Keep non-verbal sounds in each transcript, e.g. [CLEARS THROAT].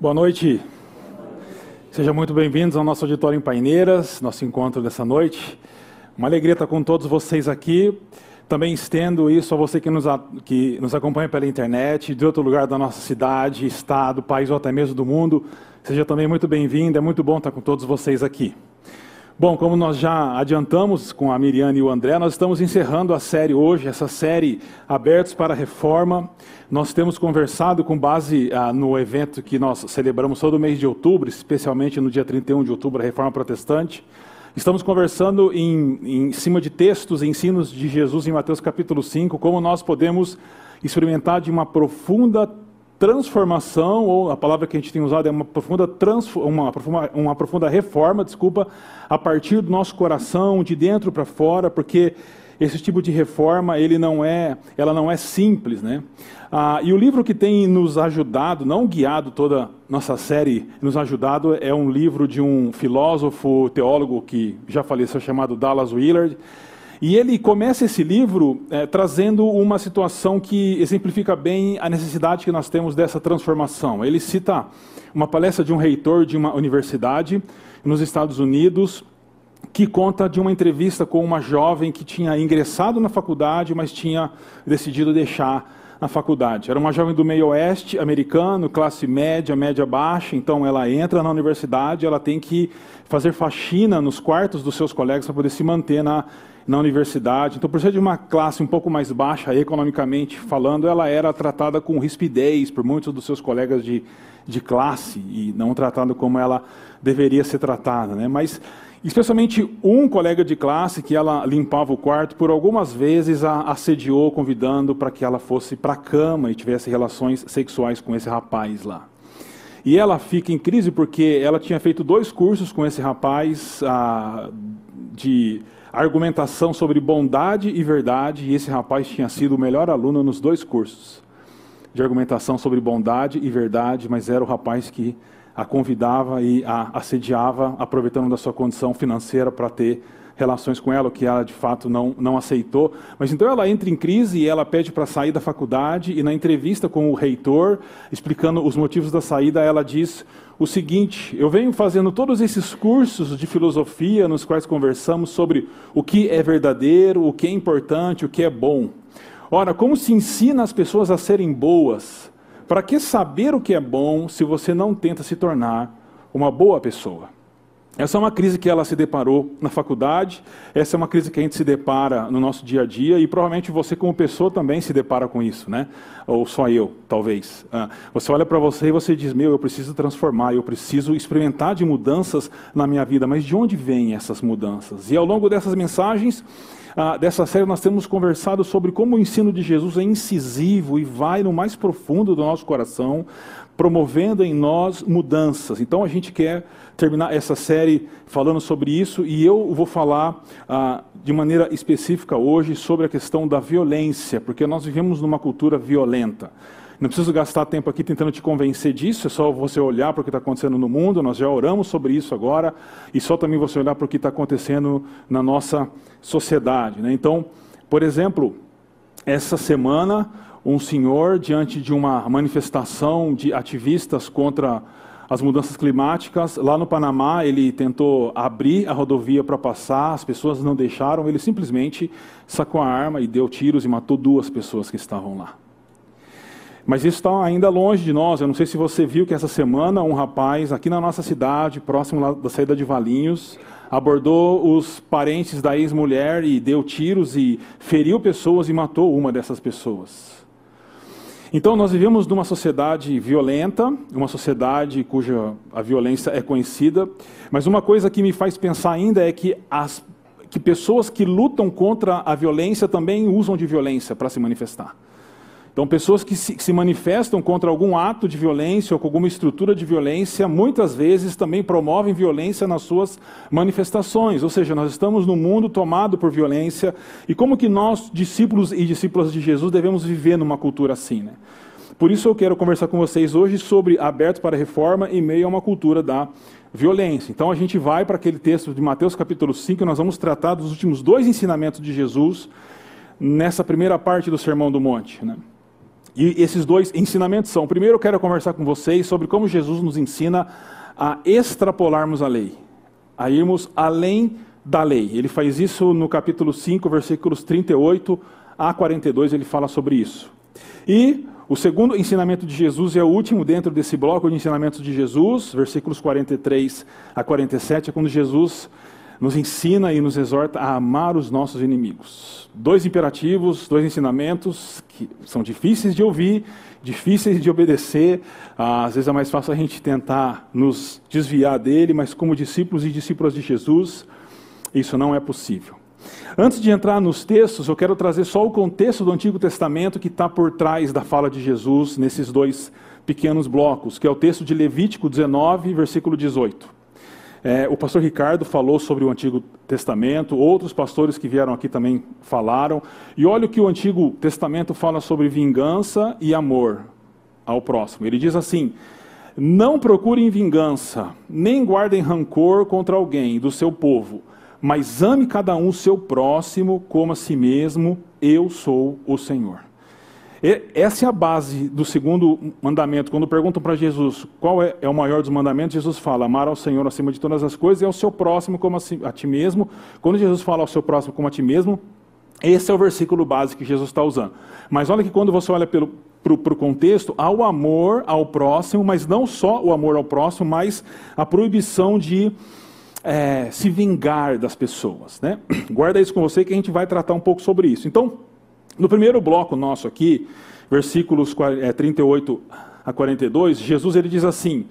Boa noite. Sejam muito bem-vindos ao nosso auditório em Paineiras, nosso encontro dessa noite. Uma alegria estar com todos vocês aqui. Também estendo isso a você que nos, que nos acompanha pela internet, de outro lugar da nossa cidade, estado, país ou até mesmo do mundo. Seja também muito bem-vindo, é muito bom estar com todos vocês aqui. Bom, como nós já adiantamos com a Miriane e o André, nós estamos encerrando a série hoje, essa série Abertos para a Reforma. Nós temos conversado com base ah, no evento que nós celebramos todo mês de outubro, especialmente no dia 31 de outubro, a Reforma Protestante. Estamos conversando em, em cima de textos, ensinos de Jesus em Mateus capítulo 5, como nós podemos experimentar de uma profunda transformação, ou a palavra que a gente tem usado é uma profunda, uma, profunda, uma profunda reforma, desculpa, a partir do nosso coração, de dentro para fora, porque esse tipo de reforma ele não é, ela não é simples, né? Ah, e o livro que tem nos ajudado, não guiado toda nossa série, nos ajudado é um livro de um filósofo, teólogo que já faleceu chamado Dallas Willard. E ele começa esse livro é, trazendo uma situação que exemplifica bem a necessidade que nós temos dessa transformação. Ele cita uma palestra de um reitor de uma universidade nos Estados Unidos, que conta de uma entrevista com uma jovem que tinha ingressado na faculdade, mas tinha decidido deixar na faculdade. Era uma jovem do meio oeste americano, classe média, média baixa, então ela entra na universidade, ela tem que fazer faxina nos quartos dos seus colegas para poder se manter na na universidade. Então, por ser de uma classe um pouco mais baixa economicamente falando, ela era tratada com rispidez por muitos dos seus colegas de, de classe e não tratada como ela deveria ser tratada. Né? Mas, especialmente um colega de classe que ela limpava o quarto, por algumas vezes a assediou, convidando para que ela fosse para a cama e tivesse relações sexuais com esse rapaz lá. E ela fica em crise porque ela tinha feito dois cursos com esse rapaz ah, de argumentação sobre bondade e verdade, e esse rapaz tinha sido o melhor aluno nos dois cursos de argumentação sobre bondade e verdade, mas era o rapaz que a convidava e a assediava, aproveitando da sua condição financeira para ter relações com ela, o que ela de fato não, não aceitou. Mas então ela entra em crise e ela pede para sair da faculdade, e na entrevista com o reitor, explicando os motivos da saída, ela diz o seguinte: eu venho fazendo todos esses cursos de filosofia nos quais conversamos sobre o que é verdadeiro, o que é importante, o que é bom. Ora, como se ensina as pessoas a serem boas? Para que saber o que é bom se você não tenta se tornar uma boa pessoa? Essa é uma crise que ela se deparou na faculdade, essa é uma crise que a gente se depara no nosso dia a dia e provavelmente você como pessoa também se depara com isso, né? Ou só eu, talvez. Ah, você olha para você e você diz, meu, eu preciso transformar, eu preciso experimentar de mudanças na minha vida, mas de onde vêm essas mudanças? E ao longo dessas mensagens, ah, dessa série nós temos conversado sobre como o ensino de Jesus é incisivo e vai no mais profundo do nosso coração, promovendo em nós mudanças. Então a gente quer terminar essa série falando sobre isso e eu vou falar ah, de maneira específica hoje sobre a questão da violência, porque nós vivemos numa cultura violenta. Não preciso gastar tempo aqui tentando te convencer disso, é só você olhar para o que está acontecendo no mundo, nós já oramos sobre isso agora, e só também você olhar para o que está acontecendo na nossa sociedade. Né? Então, por exemplo, essa semana um senhor diante de uma manifestação de ativistas contra as mudanças climáticas. Lá no Panamá, ele tentou abrir a rodovia para passar, as pessoas não deixaram, ele simplesmente sacou a arma e deu tiros e matou duas pessoas que estavam lá. Mas isso está ainda longe de nós. Eu não sei se você viu que essa semana um rapaz aqui na nossa cidade, próximo da saída de Valinhos, abordou os parentes da ex-mulher e deu tiros e feriu pessoas e matou uma dessas pessoas. Então, nós vivemos numa sociedade violenta, uma sociedade cuja a violência é conhecida, mas uma coisa que me faz pensar ainda é que, as, que pessoas que lutam contra a violência também usam de violência para se manifestar. Então, pessoas que se, que se, manifestam contra algum ato de violência ou com alguma estrutura de violência, muitas vezes também promovem violência nas suas manifestações. Ou seja, nós estamos num mundo tomado por violência e como que nós, discípulos e discípulas de Jesus, devemos viver numa cultura assim, né? Por isso eu quero conversar com vocês hoje sobre aberto para reforma em meio a uma cultura da violência. Então a gente vai para aquele texto de Mateus capítulo 5, nós vamos tratar dos últimos dois ensinamentos de Jesus nessa primeira parte do Sermão do Monte, né? E esses dois ensinamentos são: primeiro, eu quero conversar com vocês sobre como Jesus nos ensina a extrapolarmos a lei, a irmos além da lei. Ele faz isso no capítulo 5, versículos 38 a 42, ele fala sobre isso. E o segundo ensinamento de Jesus é o último dentro desse bloco de ensinamentos de Jesus, versículos 43 a 47, é quando Jesus nos ensina e nos exorta a amar os nossos inimigos. Dois imperativos, dois ensinamentos que são difíceis de ouvir, difíceis de obedecer. Ah, às vezes é mais fácil a gente tentar nos desviar dele, mas como discípulos e discípulas de Jesus, isso não é possível. Antes de entrar nos textos, eu quero trazer só o contexto do Antigo Testamento que está por trás da fala de Jesus nesses dois pequenos blocos, que é o texto de Levítico 19, versículo 18. É, o pastor Ricardo falou sobre o Antigo Testamento, outros pastores que vieram aqui também falaram. E olha o que o Antigo Testamento fala sobre vingança e amor ao próximo. Ele diz assim: Não procurem vingança, nem guardem rancor contra alguém do seu povo mas ame cada um seu próximo como a si mesmo, eu sou o Senhor. Essa é a base do segundo mandamento. Quando perguntam para Jesus qual é, é, o maior dos mandamentos, Jesus fala: amar ao Senhor acima de todas as coisas e ao seu próximo como a, si, a ti mesmo. Quando Jesus fala ao seu próximo como a ti mesmo, esse é o versículo básico que Jesus está usando. Mas olha que quando você olha para o contexto, há o amor ao próximo, mas não só o amor ao próximo, mas a proibição de é, se vingar das pessoas. Né? [CLEARS THROAT] Guarda isso com você que a gente vai tratar um pouco sobre isso. Então, no primeiro bloco nosso aqui, versículos 38 é, a 42, Jesus ele diz assim: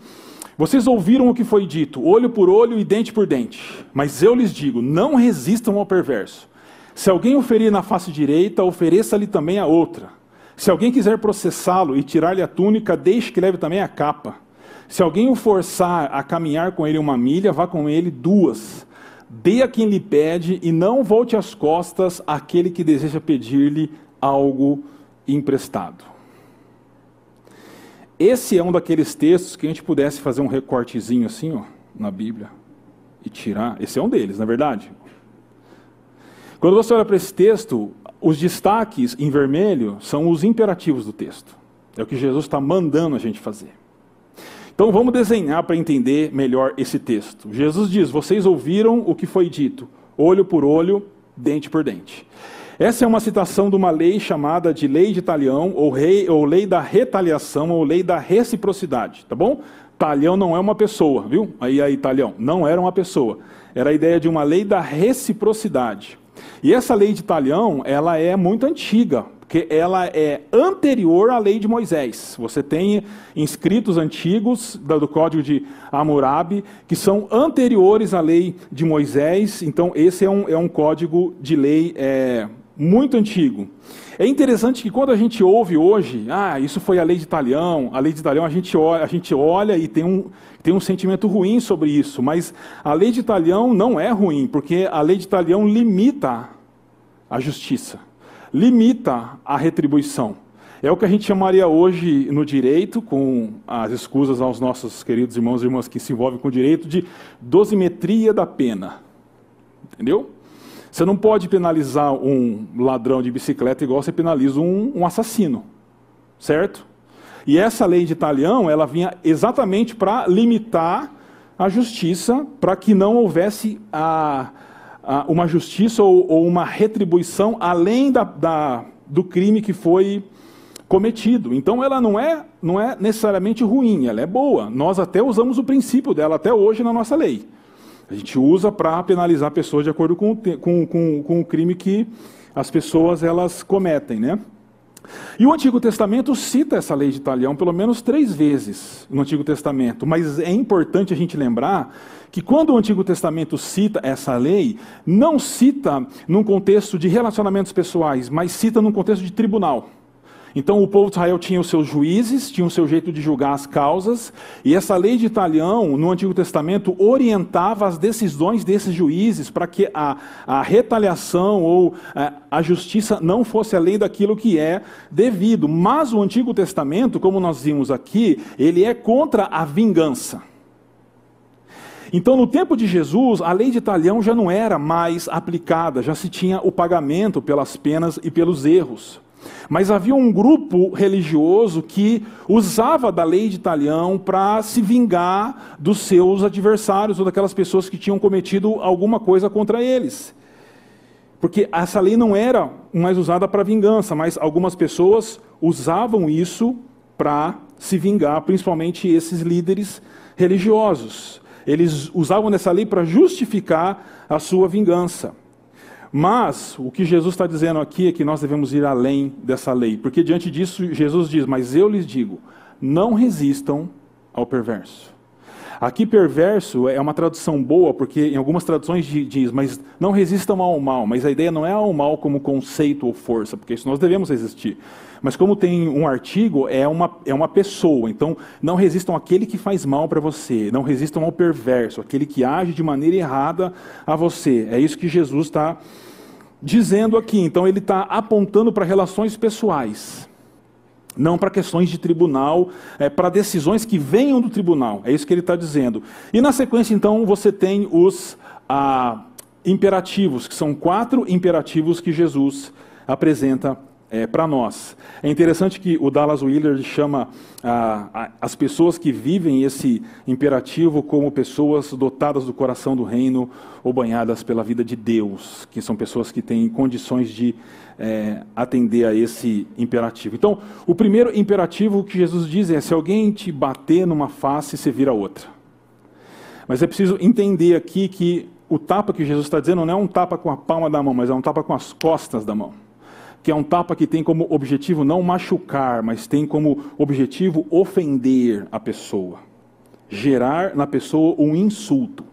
Vocês ouviram o que foi dito, olho por olho e dente por dente. Mas eu lhes digo: não resistam ao perverso. Se alguém oferir na face direita, ofereça-lhe também a outra. Se alguém quiser processá-lo e tirar-lhe a túnica, deixe que leve também a capa. Se alguém o forçar a caminhar com ele uma milha, vá com ele duas. Dê a quem lhe pede e não volte as costas àquele que deseja pedir-lhe algo emprestado. Esse é um daqueles textos que a gente pudesse fazer um recortezinho assim, ó, na Bíblia e tirar. Esse é um deles, na é verdade. Quando você olha para esse texto, os destaques em vermelho são os imperativos do texto. É o que Jesus está mandando a gente fazer. Então vamos desenhar para entender melhor esse texto. Jesus diz: Vocês ouviram o que foi dito, olho por olho, dente por dente. Essa é uma citação de uma lei chamada de lei de talião, ou, rei, ou lei da retaliação, ou lei da reciprocidade, tá bom? Talhão não é uma pessoa, viu? Aí, aí, talhão, não era uma pessoa. Era a ideia de uma lei da reciprocidade. E essa lei de talhão, ela é muito antiga porque ela é anterior à lei de Moisés. Você tem inscritos antigos do Código de Hammurabi que são anteriores à lei de Moisés, então esse é um, é um código de lei é, muito antigo. É interessante que quando a gente ouve hoje, ah, isso foi a lei de Italião, a lei de Italião, a gente olha, a gente olha e tem um, tem um sentimento ruim sobre isso, mas a lei de Italião não é ruim, porque a lei de Italião limita a justiça limita a retribuição. É o que a gente chamaria hoje no direito, com as escusas aos nossos queridos irmãos e irmãs que se envolvem com o direito, de dosimetria da pena. Entendeu? Você não pode penalizar um ladrão de bicicleta igual você penaliza um, um assassino. Certo? E essa lei de Italião, ela vinha exatamente para limitar a justiça, para que não houvesse a uma justiça ou, ou uma retribuição além da, da, do crime que foi cometido. Então ela não é, não é necessariamente ruim, ela é boa. Nós até usamos o princípio dela até hoje na nossa lei. A gente usa para penalizar pessoas de acordo com, com, com, com o crime que as pessoas elas cometem, né? E o Antigo Testamento cita essa lei de Italião pelo menos três vezes no Antigo Testamento, mas é importante a gente lembrar que quando o Antigo Testamento cita essa lei, não cita num contexto de relacionamentos pessoais, mas cita num contexto de tribunal. Então o povo de Israel tinha os seus juízes, tinha o seu jeito de julgar as causas, e essa lei de Italião, no Antigo Testamento, orientava as decisões desses juízes para que a, a retaliação ou a, a justiça não fosse além daquilo que é devido. Mas o Antigo Testamento, como nós vimos aqui, ele é contra a vingança. Então, no tempo de Jesus, a lei de Italião já não era mais aplicada, já se tinha o pagamento pelas penas e pelos erros. Mas havia um grupo religioso que usava da lei de Italião para se vingar dos seus adversários ou daquelas pessoas que tinham cometido alguma coisa contra eles. Porque essa lei não era mais usada para vingança, mas algumas pessoas usavam isso para se vingar, principalmente esses líderes religiosos. Eles usavam essa lei para justificar a sua vingança. Mas o que Jesus está dizendo aqui é que nós devemos ir além dessa lei, porque diante disso Jesus diz: Mas eu lhes digo, não resistam ao perverso. Aqui, perverso é uma tradução boa, porque em algumas traduções diz, mas não resistam ao mal. Mas a ideia não é ao mal como conceito ou força, porque isso nós devemos resistir. Mas como tem um artigo, é uma, é uma pessoa. Então, não resistam àquele que faz mal para você. Não resistam ao perverso, aquele que age de maneira errada a você. É isso que Jesus está dizendo aqui. Então, ele está apontando para relações pessoais não para questões de tribunal, é, para decisões que venham do tribunal. É isso que ele está dizendo. E na sequência, então, você tem os ah, imperativos, que são quatro imperativos que Jesus apresenta é, para nós. É interessante que o Dallas Willard chama ah, as pessoas que vivem esse imperativo como pessoas dotadas do coração do reino ou banhadas pela vida de Deus, que são pessoas que têm condições de é, atender a esse imperativo. Então, o primeiro imperativo que Jesus diz é: se alguém te bater numa face, você vira outra. Mas é preciso entender aqui que o tapa que Jesus está dizendo não é um tapa com a palma da mão, mas é um tapa com as costas da mão. Que é um tapa que tem como objetivo não machucar, mas tem como objetivo ofender a pessoa, gerar na pessoa um insulto.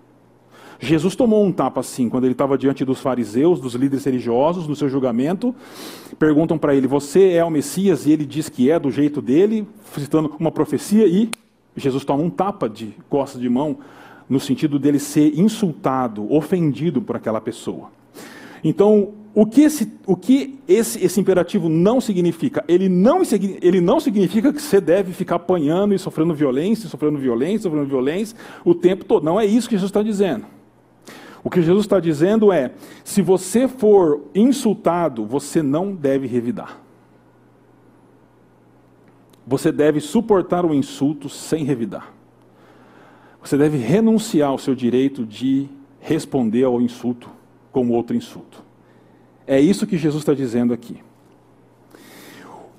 Jesus tomou um tapa assim, quando ele estava diante dos fariseus, dos líderes religiosos, no seu julgamento. Perguntam para ele: Você é o Messias? E ele diz que é, do jeito dele, citando uma profecia, e Jesus toma um tapa de costas de mão, no sentido dele ser insultado, ofendido por aquela pessoa. Então, o que, esse, o que esse, esse imperativo não significa? Ele não, ele não significa que você deve ficar apanhando e sofrendo violência, sofrendo violência, sofrendo violência o tempo todo. Não é isso que Jesus está dizendo. O que Jesus está dizendo é: se você for insultado, você não deve revidar. Você deve suportar o insulto sem revidar. Você deve renunciar ao seu direito de responder ao insulto com outro insulto. É isso que Jesus está dizendo aqui.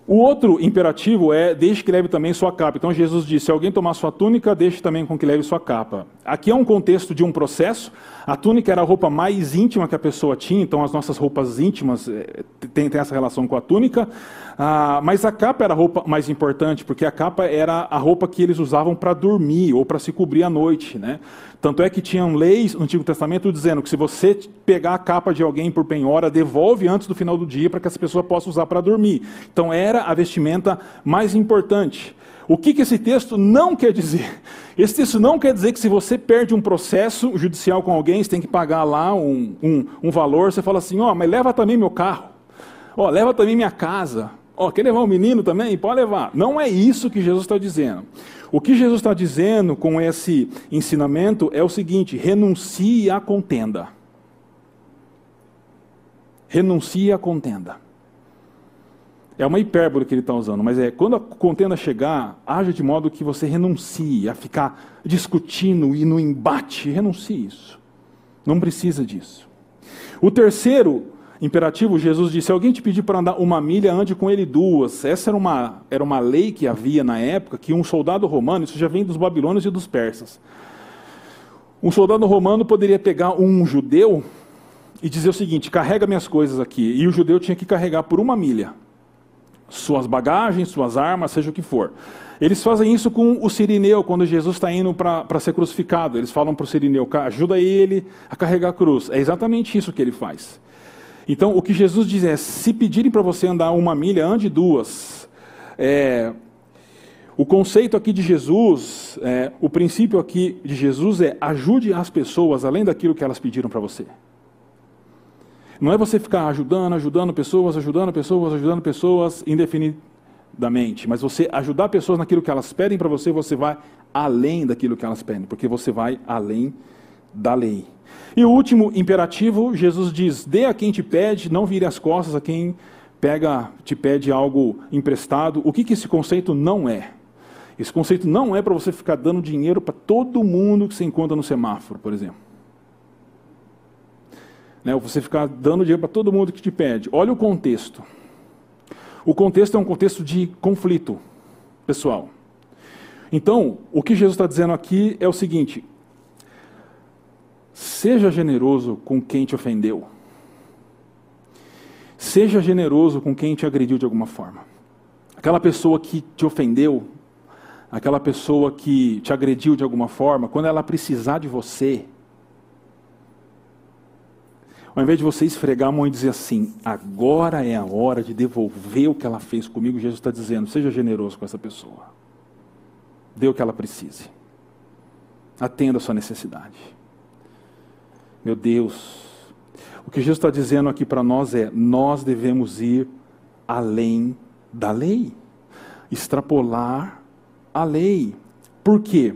O outro imperativo é deixe que leve também sua capa. Então Jesus disse: se alguém tomar sua túnica, deixe também com que leve sua capa. Aqui é um contexto de um processo. A túnica era a roupa mais íntima que a pessoa tinha, então as nossas roupas íntimas é, têm, essa relação com a túnica. Ah, mas a capa era a roupa mais importante, porque a capa era a roupa que eles usavam para dormir ou para se cobrir à noite. Né? Tanto é que tinham leis no Antigo Testamento dizendo que se você pegar a capa de alguém por penhora, devolve antes do final do dia para que essa pessoa possa usar para dormir. Então era a vestimenta mais importante. O que, que esse texto não quer dizer? Esse texto não quer dizer que se você perde um processo judicial com alguém, você tem que pagar lá um, um, um valor, você fala assim, ó, oh, mas leva também meu carro, ó, oh, leva também minha casa, ó, oh, quer levar o menino também? Pode levar. Não é isso que Jesus está dizendo. O que Jesus está dizendo com esse ensinamento é o seguinte: renuncie à contenda. Renuncie à contenda. É uma hipérbole que ele está usando, mas é quando a contenda chegar, haja de modo que você renuncie a ficar discutindo e no embate. Renuncie isso. Não precisa disso. O terceiro imperativo, Jesus disse: se alguém te pedir para andar uma milha, ande com ele duas. Essa era uma, era uma lei que havia na época, que um soldado romano, isso já vem dos babilônios e dos persas. Um soldado romano poderia pegar um judeu e dizer o seguinte: carrega minhas coisas aqui. E o judeu tinha que carregar por uma milha. Suas bagagens, suas armas, seja o que for. Eles fazem isso com o sirineu, quando Jesus está indo para ser crucificado. Eles falam para o sirineu: ajuda ele a carregar a cruz. É exatamente isso que ele faz. Então, o que Jesus diz é: se pedirem para você andar uma milha, ande duas. É, o conceito aqui de Jesus, é, o princípio aqui de Jesus é ajude as pessoas além daquilo que elas pediram para você. Não é você ficar ajudando, ajudando pessoas, ajudando pessoas, ajudando pessoas indefinidamente, mas você ajudar pessoas naquilo que elas pedem para você, você vai além daquilo que elas pedem, porque você vai além da lei. E o último imperativo, Jesus diz: dê a quem te pede, não vire as costas a quem pega, te pede algo emprestado, o que, que esse conceito não é? Esse conceito não é para você ficar dando dinheiro para todo mundo que você encontra no semáforo, por exemplo. Né, você ficar dando dinheiro para todo mundo que te pede. Olha o contexto. O contexto é um contexto de conflito pessoal. Então, o que Jesus está dizendo aqui é o seguinte: seja generoso com quem te ofendeu. Seja generoso com quem te agrediu de alguma forma. Aquela pessoa que te ofendeu, aquela pessoa que te agrediu de alguma forma, quando ela precisar de você, ao invés de você esfregar a mão e dizer assim, agora é a hora de devolver o que ela fez comigo, Jesus está dizendo, seja generoso com essa pessoa. Dê o que ela precise. Atenda a sua necessidade. Meu Deus, o que Jesus está dizendo aqui para nós é: nós devemos ir além da lei, extrapolar a lei. Por quê?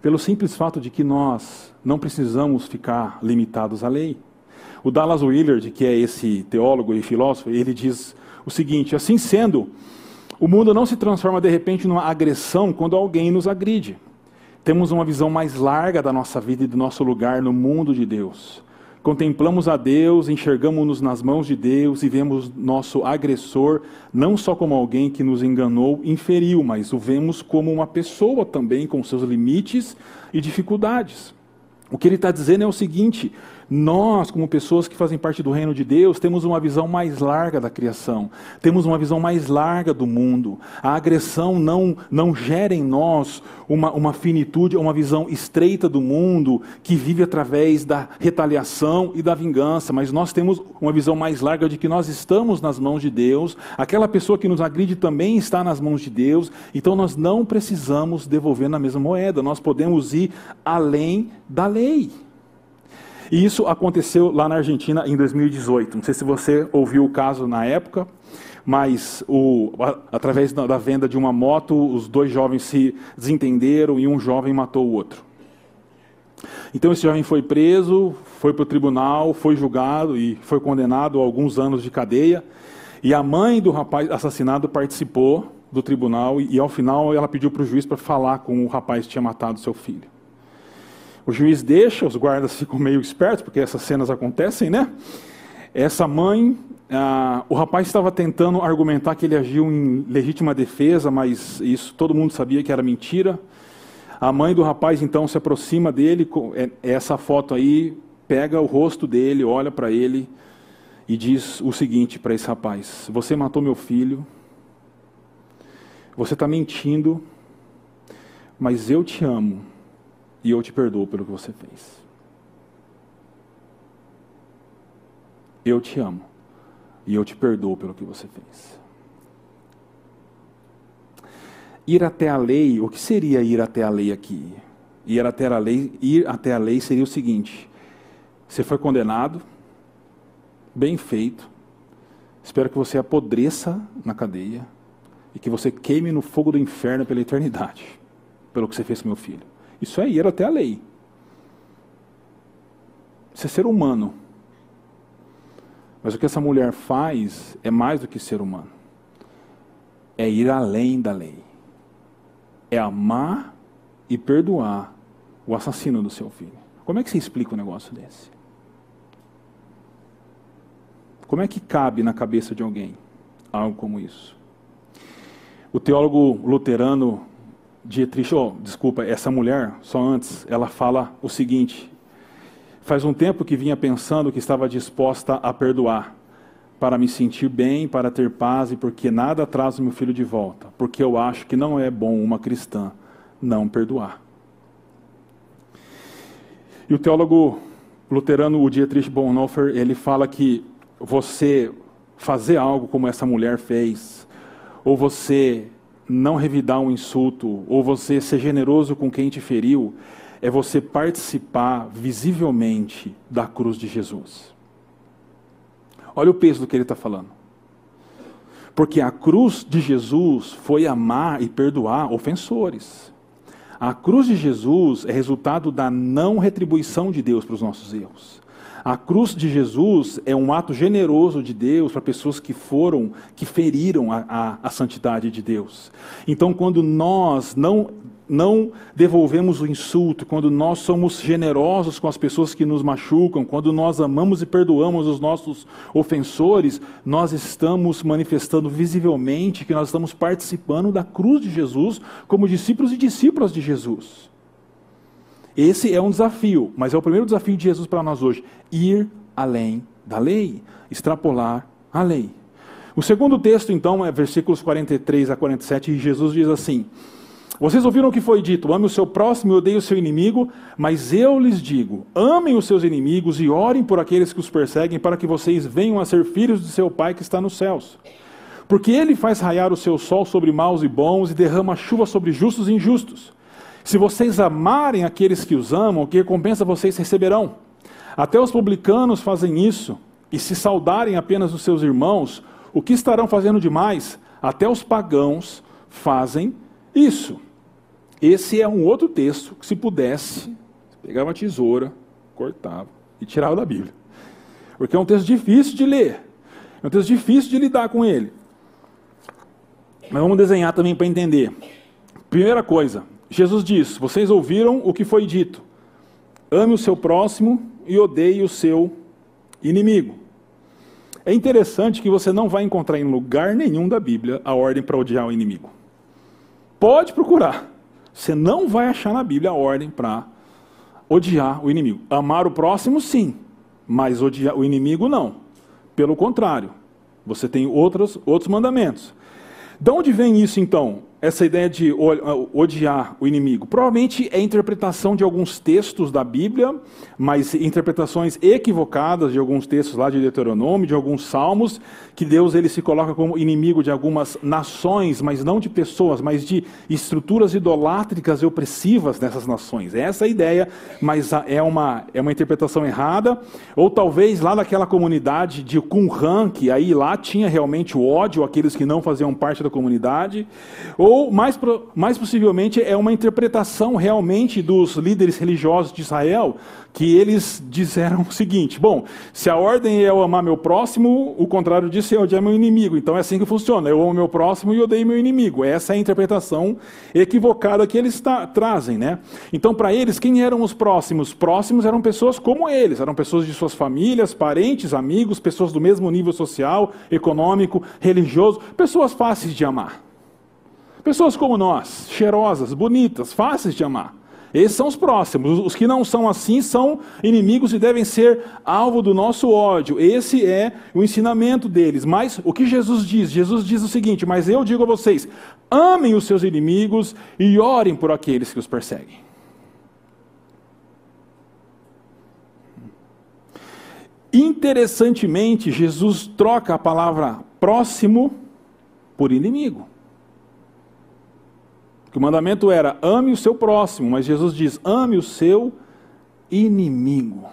Pelo simples fato de que nós não precisamos ficar limitados à lei. O Dallas Willard, que é esse teólogo e filósofo, ele diz o seguinte: assim sendo, o mundo não se transforma de repente numa agressão quando alguém nos agride. Temos uma visão mais larga da nossa vida e do nosso lugar no mundo de Deus. Contemplamos a Deus, enxergamos-nos nas mãos de Deus e vemos nosso agressor não só como alguém que nos enganou, inferiu, mas o vemos como uma pessoa também com seus limites e dificuldades. O que ele está dizendo é o seguinte: nós, como pessoas que fazem parte do reino de Deus, temos uma visão mais larga da criação, temos uma visão mais larga do mundo. A agressão não, não gera em nós uma, uma finitude, uma visão estreita do mundo que vive através da retaliação e da vingança, mas nós temos uma visão mais larga de que nós estamos nas mãos de Deus, aquela pessoa que nos agride também está nas mãos de Deus, então nós não precisamos devolver na mesma moeda, nós podemos ir além da lei. E isso aconteceu lá na Argentina em 2018. Não sei se você ouviu o caso na época, mas o, através da, da venda de uma moto, os dois jovens se desentenderam e um jovem matou o outro. Então esse jovem foi preso, foi para o tribunal, foi julgado e foi condenado a alguns anos de cadeia. E a mãe do rapaz assassinado participou do tribunal e, e ao final ela pediu para o juiz para falar com o rapaz que tinha matado seu filho. O juiz deixa, os guardas ficam meio espertos, porque essas cenas acontecem, né? Essa mãe, ah, o rapaz estava tentando argumentar que ele agiu em legítima defesa, mas isso todo mundo sabia que era mentira. A mãe do rapaz então se aproxima dele, é, essa foto aí, pega o rosto dele, olha para ele e diz o seguinte para esse rapaz: Você matou meu filho, você está mentindo, mas eu te amo e eu te perdoo pelo que você fez. Eu te amo e eu te perdoo pelo que você fez. Ir até a lei, o que seria ir até a lei aqui? Ir até a lei, ir até a lei seria o seguinte: você foi condenado, bem feito. Espero que você apodreça na cadeia e que você queime no fogo do inferno pela eternidade, pelo que você fez com meu filho. Isso é ir até a lei. Isso é ser humano. Mas o que essa mulher faz é mais do que ser humano. É ir além da lei. É amar e perdoar o assassino do seu filho. Como é que você explica um negócio desse? Como é que cabe na cabeça de alguém algo como isso? O teólogo luterano Dietrich, oh, desculpa, essa mulher, só antes, ela fala o seguinte: faz um tempo que vinha pensando que estava disposta a perdoar, para me sentir bem, para ter paz e porque nada traz o meu filho de volta, porque eu acho que não é bom uma cristã não perdoar. E o teólogo luterano, o Dietrich Bonhoeffer, ele fala que você fazer algo como essa mulher fez, ou você não revidar um insulto, ou você ser generoso com quem te feriu, é você participar visivelmente da cruz de Jesus. Olha o peso do que ele está falando. Porque a cruz de Jesus foi amar e perdoar ofensores. A cruz de Jesus é resultado da não retribuição de Deus para os nossos erros. A cruz de Jesus é um ato generoso de Deus para pessoas que foram, que feriram a, a, a santidade de Deus. Então, quando nós não não devolvemos o insulto, quando nós somos generosos com as pessoas que nos machucam, quando nós amamos e perdoamos os nossos ofensores, nós estamos manifestando visivelmente que nós estamos participando da cruz de Jesus como discípulos e discípulas de Jesus. Esse é um desafio, mas é o primeiro desafio de Jesus para nós hoje: ir além da lei, extrapolar a lei. O segundo texto, então, é versículos 43 a 47, e Jesus diz assim: vocês ouviram o que foi dito: ame o seu próximo e odeie o seu inimigo, mas eu lhes digo: amem os seus inimigos e orem por aqueles que os perseguem, para que vocês venham a ser filhos de seu Pai que está nos céus. Porque ele faz raiar o seu sol sobre maus e bons e derrama chuva sobre justos e injustos. Se vocês amarem aqueles que os amam, que recompensa vocês receberão? Até os publicanos fazem isso, e se saudarem apenas os seus irmãos, o que estarão fazendo demais? Até os pagãos fazem isso. Esse é um outro texto que, se pudesse, pegava uma tesoura, cortava e tirava da Bíblia. Porque é um texto difícil de ler, é um texto difícil de lidar com ele. Mas vamos desenhar também para entender. Primeira coisa, Jesus diz: Vocês ouviram o que foi dito. Ame o seu próximo e odeie o seu inimigo. É interessante que você não vai encontrar em lugar nenhum da Bíblia a ordem para odiar o inimigo. Pode procurar. Você não vai achar na Bíblia a ordem para odiar o inimigo. Amar o próximo, sim, mas odiar o inimigo, não. Pelo contrário, você tem outros, outros mandamentos. De onde vem isso então? Essa ideia de odiar o inimigo? Provavelmente é interpretação de alguns textos da Bíblia, mas interpretações equivocadas de alguns textos lá de Deuteronômio, de alguns salmos, que Deus ele se coloca como inimigo de algumas nações, mas não de pessoas, mas de estruturas idolátricas e opressivas nessas nações. Essa é a ideia, mas é uma, é uma interpretação errada. Ou talvez lá naquela comunidade de Qumran, que aí lá tinha realmente o ódio àqueles que não faziam parte da comunidade. Ou ou, mais, mais possivelmente, é uma interpretação realmente dos líderes religiosos de Israel, que eles disseram o seguinte: bom, se a ordem é eu amar meu próximo, o contrário disso é odiar meu inimigo. Então é assim que funciona: eu amo meu próximo e odeio meu inimigo. Essa é a interpretação equivocada que eles trazem, né? Então, para eles, quem eram os próximos? Próximos eram pessoas como eles, eram pessoas de suas famílias, parentes, amigos, pessoas do mesmo nível social, econômico, religioso, pessoas fáceis de amar. Pessoas como nós, cheirosas, bonitas, fáceis de amar. Esses são os próximos. Os que não são assim são inimigos e devem ser alvo do nosso ódio. Esse é o ensinamento deles. Mas o que Jesus diz? Jesus diz o seguinte: Mas eu digo a vocês: amem os seus inimigos e orem por aqueles que os perseguem. Interessantemente, Jesus troca a palavra próximo por inimigo que o mandamento era ame o seu próximo, mas Jesus diz ame o seu inimigo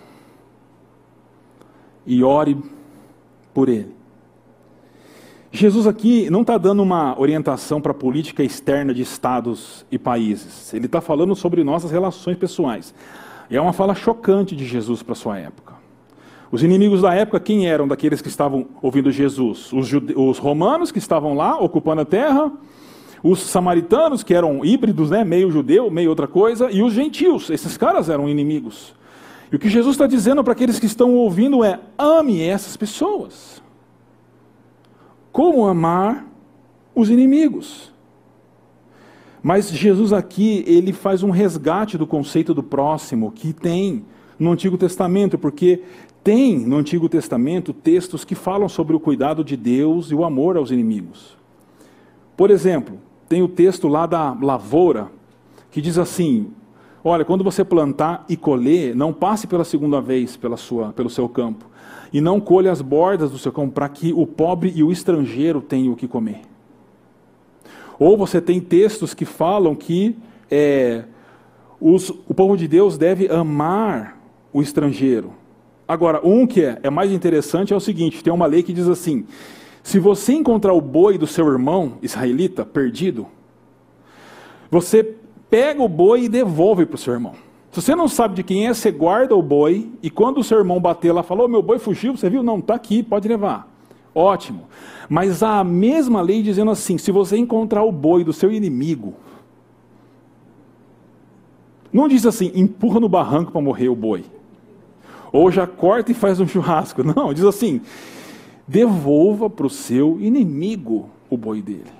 e ore por ele. Jesus aqui não está dando uma orientação para a política externa de estados e países. Ele está falando sobre nossas relações pessoais. E é uma fala chocante de Jesus para sua época. Os inimigos da época, quem eram daqueles que estavam ouvindo Jesus? Os, os romanos que estavam lá ocupando a terra, os samaritanos, que eram híbridos, né, meio judeu, meio outra coisa, e os gentios, esses caras eram inimigos. E o que Jesus está dizendo para aqueles que estão ouvindo é: ame essas pessoas. Como amar os inimigos? Mas Jesus aqui, ele faz um resgate do conceito do próximo que tem no Antigo Testamento, porque tem no Antigo Testamento textos que falam sobre o cuidado de Deus e o amor aos inimigos. Por exemplo, tem o texto lá da lavoura, que diz assim: Olha, quando você plantar e colher, não passe pela segunda vez pela sua, pelo seu campo, e não colha as bordas do seu campo, para que o pobre e o estrangeiro tenham o que comer. Ou você tem textos que falam que é, os, o povo de Deus deve amar o estrangeiro. Agora, um que é, é mais interessante é o seguinte: tem uma lei que diz assim: se você encontrar o boi do seu irmão israelita perdido, você pega o boi e devolve para o seu irmão. Se você não sabe de quem é, você guarda o boi, e quando o seu irmão bater lá, falou: meu boi fugiu, você viu? Não, está aqui, pode levar. Ótimo. Mas há a mesma lei dizendo assim: se você encontrar o boi do seu inimigo, não diz assim, empurra no barranco para morrer o boi. Ou já corta e faz um [LAUGHS] churrasco. Não, diz assim: devolva para o seu inimigo o boi dele.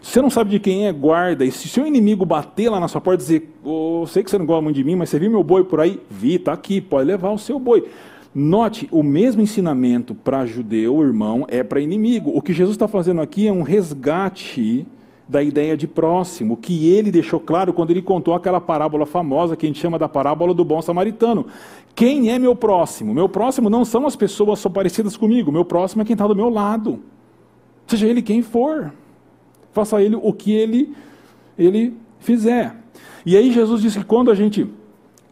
Se você não sabe de quem é, guarda. E se seu inimigo bater lá na sua porta e dizer, oh, sei que você não gosta muito de mim, mas você viu meu boi por aí? Vi, está aqui, pode levar o seu boi. Note, o mesmo ensinamento para judeu, irmão, é para inimigo. O que Jesus está fazendo aqui é um resgate da ideia de próximo, que ele deixou claro quando ele contou aquela parábola famosa que a gente chama da parábola do bom samaritano. Quem é meu próximo? Meu próximo não são as pessoas só parecidas comigo, meu próximo é quem está do meu lado. Seja ele quem for. Faça ele o que ele, ele fizer. E aí Jesus disse que quando a gente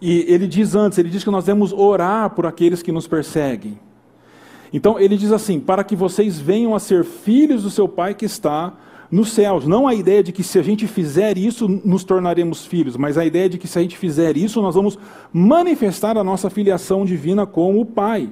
e ele diz antes, ele diz que nós devemos orar por aqueles que nos perseguem. Então ele diz assim: para que vocês venham a ser filhos do seu Pai que está nos céus. Não a ideia de que se a gente fizer isso, nos tornaremos filhos, mas a ideia de que se a gente fizer isso, nós vamos manifestar a nossa filiação divina com o Pai.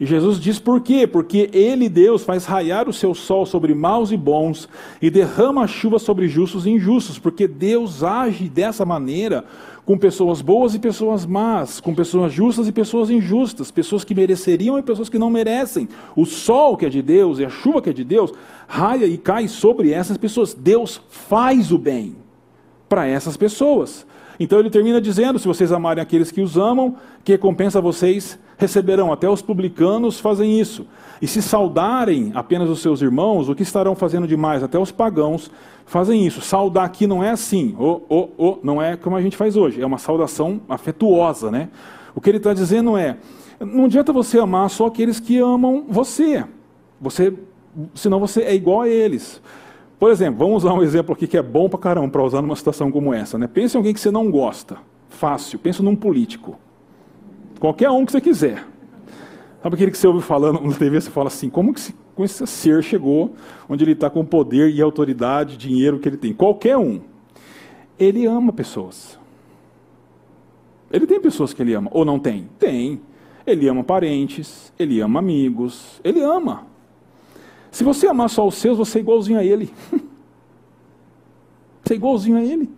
E Jesus diz por quê? Porque Ele, Deus, faz raiar o seu sol sobre maus e bons e derrama a chuva sobre justos e injustos, porque Deus age dessa maneira com pessoas boas e pessoas más, com pessoas justas e pessoas injustas, pessoas que mereceriam e pessoas que não merecem. O sol que é de Deus e a chuva que é de Deus raia e cai sobre essas pessoas. Deus faz o bem para essas pessoas. Então ele termina dizendo: se vocês amarem aqueles que os amam, que recompensa vocês receberão. Até os publicanos fazem isso. E se saudarem apenas os seus irmãos, o que estarão fazendo demais? Até os pagãos fazem isso. Saudar aqui não é assim, oh, oh, oh, não é como a gente faz hoje, é uma saudação afetuosa, né? O que ele está dizendo é: não adianta você amar só aqueles que amam você. Você, senão você é igual a eles. Por exemplo, vamos usar um exemplo aqui que é bom para caramba para usar numa situação como essa, né? Pense em alguém que você não gosta, fácil. Pensa num político, qualquer um que você quiser. Sabe aquele que você ouve falando na TV, você fala assim, como que esse, como esse ser chegou onde ele está com poder e autoridade, dinheiro que ele tem? Qualquer um. Ele ama pessoas. Ele tem pessoas que ele ama, ou não tem? Tem. Ele ama parentes, ele ama amigos, ele ama. Se você amar só os seus, você é igualzinho a ele. [LAUGHS] você é igualzinho a ele.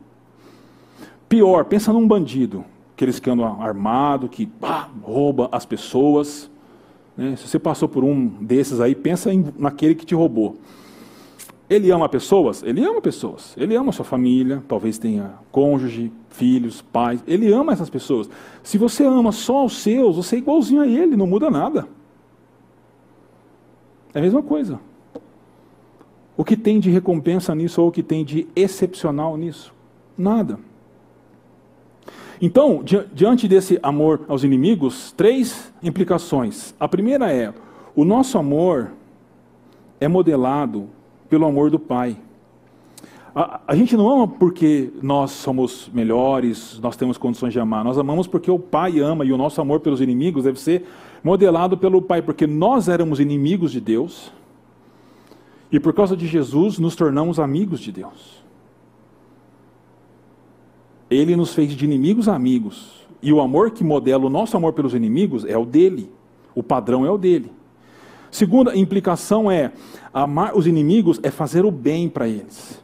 Pior, pensa num bandido, aqueles que andam armado, que pá, rouba as pessoas. Né? Se você passou por um desses aí, pensa em, naquele que te roubou. Ele ama pessoas? Ele ama pessoas. Ele ama sua família, talvez tenha cônjuge, filhos, pais. Ele ama essas pessoas. Se você ama só os seus, você é igualzinho a ele, não muda nada. É a mesma coisa. O que tem de recompensa nisso ou o que tem de excepcional nisso? Nada. Então, diante desse amor aos inimigos, três implicações. A primeira é: o nosso amor é modelado pelo amor do Pai. A, a, gente não ama porque nós somos melhores, nós temos condições de amar. Nós amamos porque o Pai ama e o nosso amor pelos inimigos deve ser modelado pelo Pai, porque nós éramos inimigos de Deus e por causa de Jesus nos tornamos amigos de Deus. Ele nos fez de inimigos a amigos. E o amor que modela o nosso amor pelos inimigos é o dele. O padrão é o dele. Segunda implicação é: amar os inimigos é fazer o bem para eles.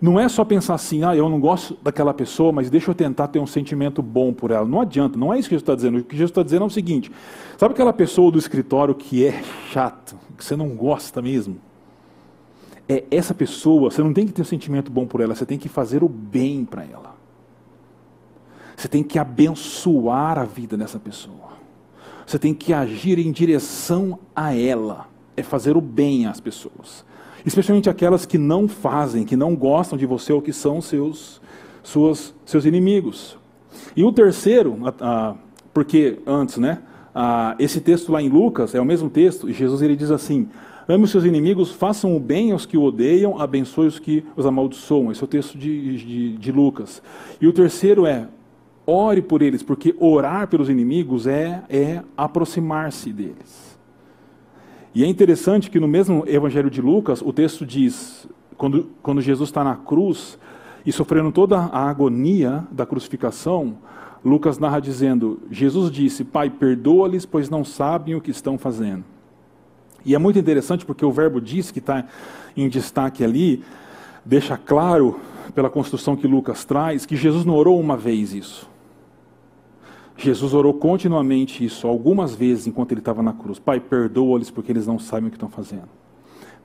Não é só pensar assim, ah, eu não gosto daquela pessoa, mas deixa eu tentar ter um sentimento bom por ela. Não adianta, não é isso que Jesus está dizendo. O que Jesus está dizendo é o seguinte: sabe aquela pessoa do escritório que é chato, que você não gosta mesmo? É essa pessoa, você não tem que ter um sentimento bom por ela, você tem que fazer o bem para ela. Você tem que abençoar a vida dessa pessoa. Você tem que agir em direção a ela. É fazer o bem às pessoas. Especialmente aquelas que não fazem, que não gostam de você ou que são seus, suas, seus inimigos. E o terceiro, porque antes, né? esse texto lá em Lucas é o mesmo texto, e Jesus ele diz assim: Ame os seus inimigos, façam o bem aos que o odeiam, abençoe os que os amaldiçoam. Esse é o texto de, de, de Lucas. E o terceiro é: Ore por eles, porque orar pelos inimigos é, é aproximar-se deles. E é interessante que no mesmo Evangelho de Lucas, o texto diz, quando, quando Jesus está na cruz, e sofrendo toda a agonia da crucificação, Lucas narra dizendo: Jesus disse, Pai, perdoa-lhes, pois não sabem o que estão fazendo. E é muito interessante porque o verbo diz, que está em destaque ali, deixa claro, pela construção que Lucas traz, que Jesus não orou uma vez isso. Jesus orou continuamente isso, algumas vezes enquanto ele estava na cruz. Pai, perdoa-lhes porque eles não sabem o que estão fazendo.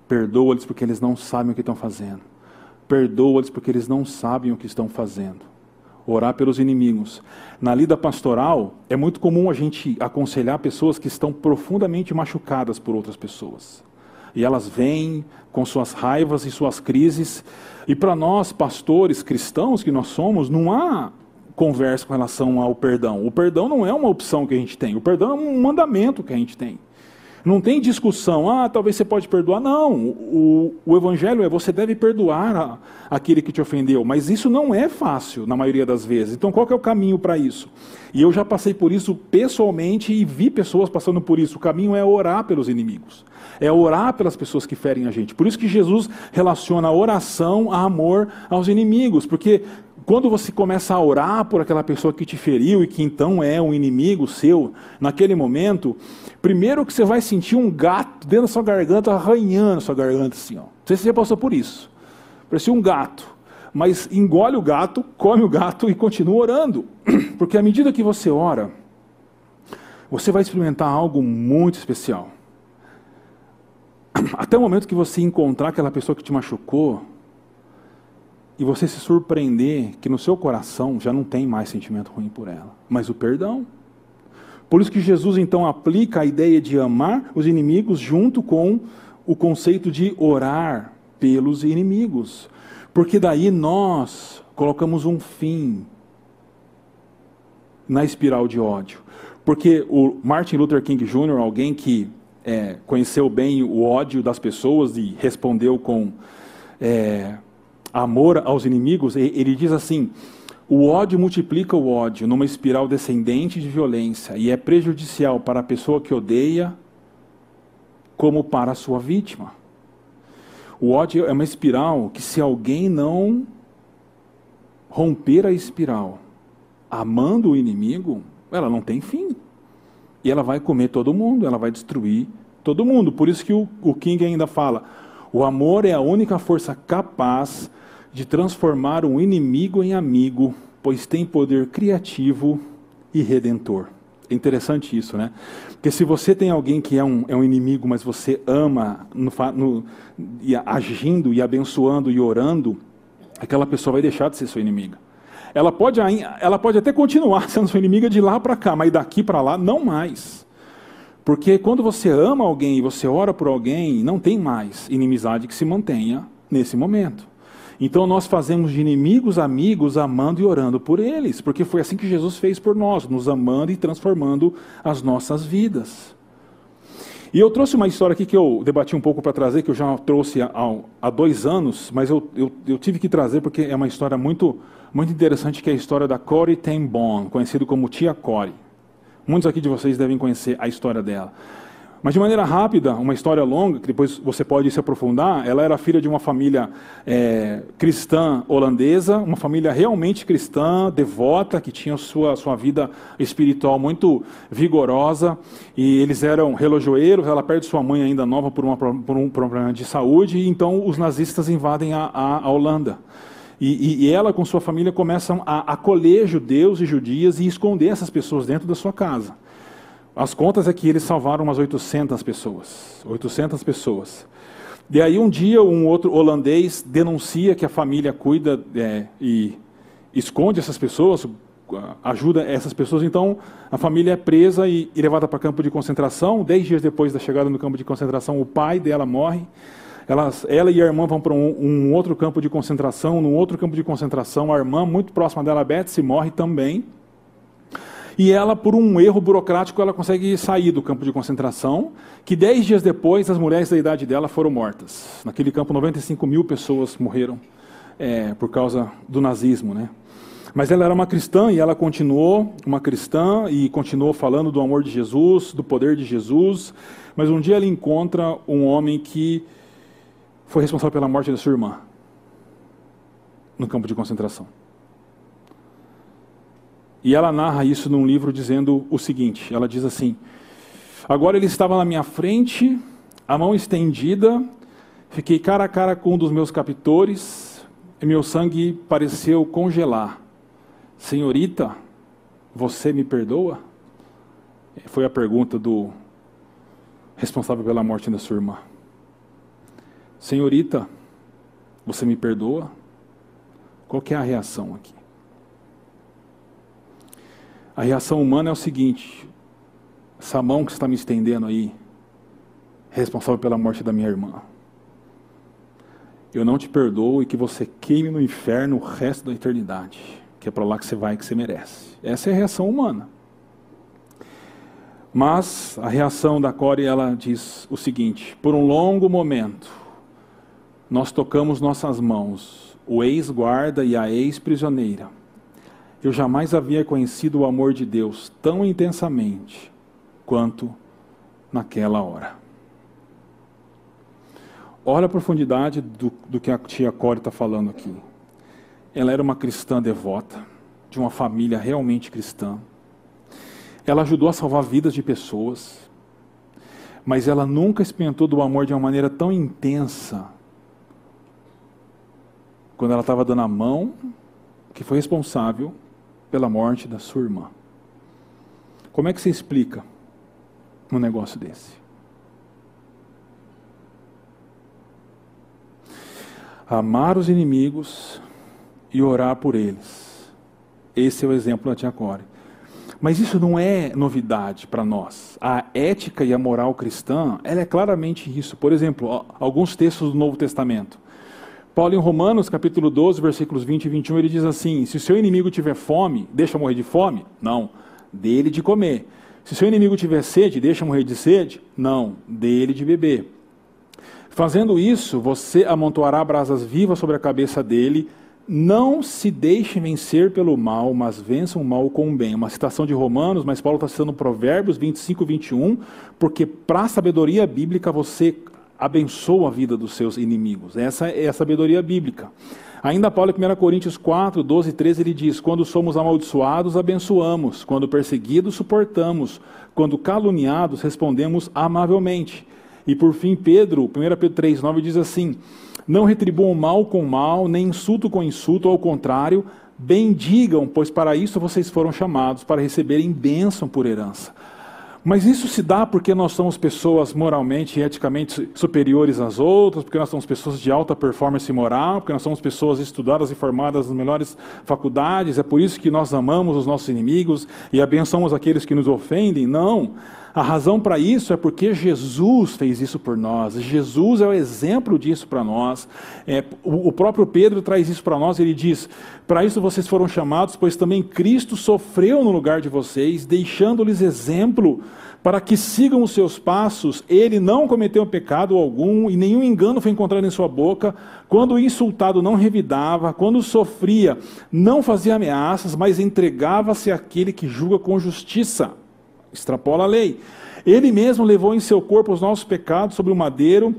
Perdoa-lhes porque eles não sabem o que estão fazendo. Perdoa-lhes porque eles não sabem o que estão fazendo. Orar pelos inimigos. Na lida pastoral, é muito comum a gente aconselhar pessoas que estão profundamente machucadas por outras pessoas. E elas vêm com suas raivas e suas crises. E para nós, pastores cristãos que nós somos, não há conversa com relação ao perdão. O perdão não é uma opção que a gente tem, o perdão é um mandamento que a gente tem. Não tem discussão, ah, talvez você pode perdoar. Não, o, o evangelho é você deve perdoar a, aquele que te ofendeu, mas isso não é fácil na maioria das vezes. Então qual é o caminho para isso? E eu já passei por isso pessoalmente e vi pessoas passando por isso. O caminho é orar pelos inimigos. É orar pelas pessoas que ferem a gente. Por isso que Jesus relaciona oração a amor aos inimigos, porque quando você começa a orar por aquela pessoa que te feriu e que então é um inimigo seu, naquele momento, primeiro que você vai sentir um gato dentro da sua garganta, arranhando a sua garganta assim. Ó. Não sei se você já passou por isso. Parecia um gato. Mas engole o gato, come o gato e continua orando. [CLEARS THROAT] Porque à medida que você ora, você vai experimentar algo muito especial. [CLEARS THROAT] Até o momento que você encontrar aquela pessoa que te machucou, e você se surpreender que no seu coração já não tem mais sentimento ruim por ela, mas o perdão. Por isso que Jesus então aplica a ideia de amar os inimigos junto com o conceito de orar pelos inimigos. Porque daí nós colocamos um fim na espiral de ódio. Porque o Martin Luther King Jr., alguém que é, conheceu bem o ódio das pessoas e respondeu com é, amor aos inimigos, ele diz assim: o ódio multiplica o ódio numa espiral descendente de violência e é prejudicial para a pessoa que odeia, como para a sua vítima. O ódio é uma espiral que, se alguém não romper a espiral, amando o inimigo, ela não tem fim. E ela vai comer todo mundo, ela vai destruir todo mundo. Por isso que o, o King ainda fala: o amor é a única força capaz de transformar um inimigo em amigo, pois tem poder criativo e redentor. É interessante isso, né? Porque se você tem alguém que é um, é um inimigo, mas você ama, no, no, e agindo e abençoando e orando, aquela pessoa vai deixar de ser sua inimiga. Ela pode, ela pode até continuar [LAUGHS] sendo sua inimiga de lá para cá, mas daqui para lá, não mais. Porque quando você ama alguém e você ora por alguém, não tem mais inimizade que se mantenha nesse momento. Então nós fazemos de inimigos amigos, amando e orando por eles, porque foi assim que Jesus fez por nós, nos amando e transformando as nossas vidas. E eu trouxe uma história aqui que eu debati um pouco para trazer, que eu já trouxe há, há dois anos, mas eu, eu, eu, tive que trazer porque é uma história muito, muito interessante, que é a história da Corey Ten Bon, conhecido como Tia Corey. Muitos aqui de vocês devem conhecer a história dela. Mas de maneira rápida, uma história longa, que depois você pode se aprofundar, ela era filha de uma família é, cristã holandesa, uma família realmente cristã, devota, que tinha sua, sua vida espiritual muito vigorosa, e eles eram relojoeiros, ela perde sua mãe ainda nova por, uma, por um problema de saúde, e então os nazistas invadem a, a, Holanda. E, e, ela com sua família começam a acolher judeus e judias e esconder essas pessoas dentro da sua casa. As contas é que eles salvaram umas 800 pessoas. 800 pessoas. E aí um dia um outro holandês denuncia que a família cuida é, e esconde essas pessoas, ajuda essas pessoas. Então a família é presa e, e levada para campo de concentração. Dez dias depois da chegada no campo de concentração, o pai dela morre. Elas, ela e a irmã vão para um, um, outro campo de concentração. No outro campo de concentração, a irmã, muito próxima dela, Betsy, morre também. E ela, por um erro burocrático, ela consegue sair do campo de concentração, que dez dias depois as mulheres da idade dela foram mortas. Naquele campo, 95 mil pessoas morreram é, por causa do nazismo, né? Mas ela era uma cristã e ela continuou uma cristã e continuou falando do amor de Jesus, do poder de Jesus. Mas um dia ela encontra um homem que foi responsável pela morte da sua irmã. no campo de concentração. E ela narra isso num livro dizendo o seguinte: ela diz assim: Agora ele estava na minha frente, a mão estendida, fiquei cara a cara com um dos meus captores, e meu sangue pareceu congelar. Senhorita, você me perdoa? Foi a pergunta do responsável pela morte da sua irmã. Senhorita, você me perdoa? Qual é a reação aqui? A reação humana é o seguinte: essa mão que está me estendendo aí, responsável pela morte da minha irmã. Eu não te perdoo e que você queime no inferno o resto da eternidade, que é para lá que você vai que você merece. Essa é a reação humana. Mas a reação da Core, ela diz o seguinte: por um longo momento, nós tocamos nossas mãos, o ex-guarda e a ex-prisioneira. Eu jamais havia conhecido o amor de Deus tão intensamente quanto naquela hora. Olha a profundidade do, do que a tia Core está falando aqui. Ela era uma cristã devota, de uma família realmente cristã ela ajudou a salvar vidas de pessoas, mas ela nunca experimentou do amor de uma maneira tão intensa quando ela estava dando a mão que foi responsável pela morte da sua irmã. Como é que você explica um negócio desse? Amar os inimigos e orar por eles. Esse é o exemplo da tia Core. Mas isso não é novidade para nós. A ética e a moral cristã, ela é claramente isso. Por exemplo, alguns textos do Novo Testamento. Paulo em Romanos, capítulo 12, versículos 20 e 21, ele diz assim: Se o seu inimigo tiver fome, deixa morrer de fome? Não, dele de comer. Se o seu inimigo tiver sede, deixa morrer de sede? Não, dele de beber. Fazendo isso, você amontoará brasas vivas sobre a cabeça dele, não se deixem vencer pelo mal, mas vençam o mal com o bem. Uma citação de Romanos, mas Paulo está citando Provérbios 25, 21, porque para a sabedoria bíblica você abençoa a vida dos seus inimigos. Essa é a sabedoria bíblica. Ainda Paulo, em 1 Coríntios 4, 12 e 13, ele diz: Quando somos amaldiçoados, abençoamos. Quando perseguidos, suportamos. Quando caluniados, respondemos amavelmente. E por fim, Pedro, 1 Pedro 3, 9 diz assim: não retribuam mal com mal, nem insulto com insulto, ao contrário, bendigam, pois para isso vocês foram chamados, para receberem bênção por herança. Mas isso se dá porque nós somos pessoas moralmente e eticamente superiores às outras, porque nós somos pessoas de alta performance moral, porque nós somos pessoas estudadas e formadas nas melhores faculdades, é por isso que nós amamos os nossos inimigos e abençoamos aqueles que nos ofendem? Não. A razão para isso é porque Jesus fez isso por nós. Jesus é o exemplo disso para nós. É, o, o, próprio Pedro traz isso para nós. Ele diz: Para isso vocês foram chamados, pois também Cristo sofreu no lugar de vocês, deixando-lhes exemplo para que sigam os seus passos. Ele não cometeu pecado algum e nenhum engano foi encontrado em sua boca. Quando o insultado não revidava, quando sofria, não fazia ameaças, mas entregava-se àquele que julga com justiça extrapola a lei. Ele mesmo levou em seu corpo os nossos pecados sobre o madeiro,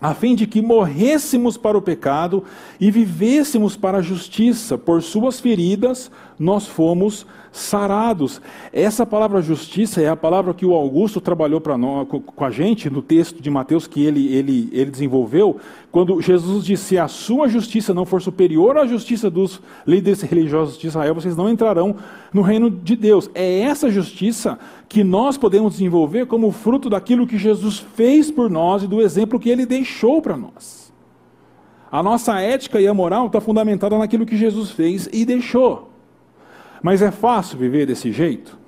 a fim de que morrêssemos para o pecado e vivêssemos para a justiça. Por suas feridas nós fomos sarados. Essa palavra justiça é a palavra que o Augusto trabalhou para com a gente no texto de Mateus que ele, ele, ele desenvolveu, quando Jesus disse: se a sua justiça não for superior à justiça dos líderes religiosos de Israel, vocês não entrarão no reino de Deus. É essa justiça que nós podemos desenvolver como fruto daquilo que Jesus fez por nós e do exemplo que ele deixou para nós. A nossa ética e a moral está fundamentada naquilo que Jesus fez e deixou. Mas é fácil viver desse jeito?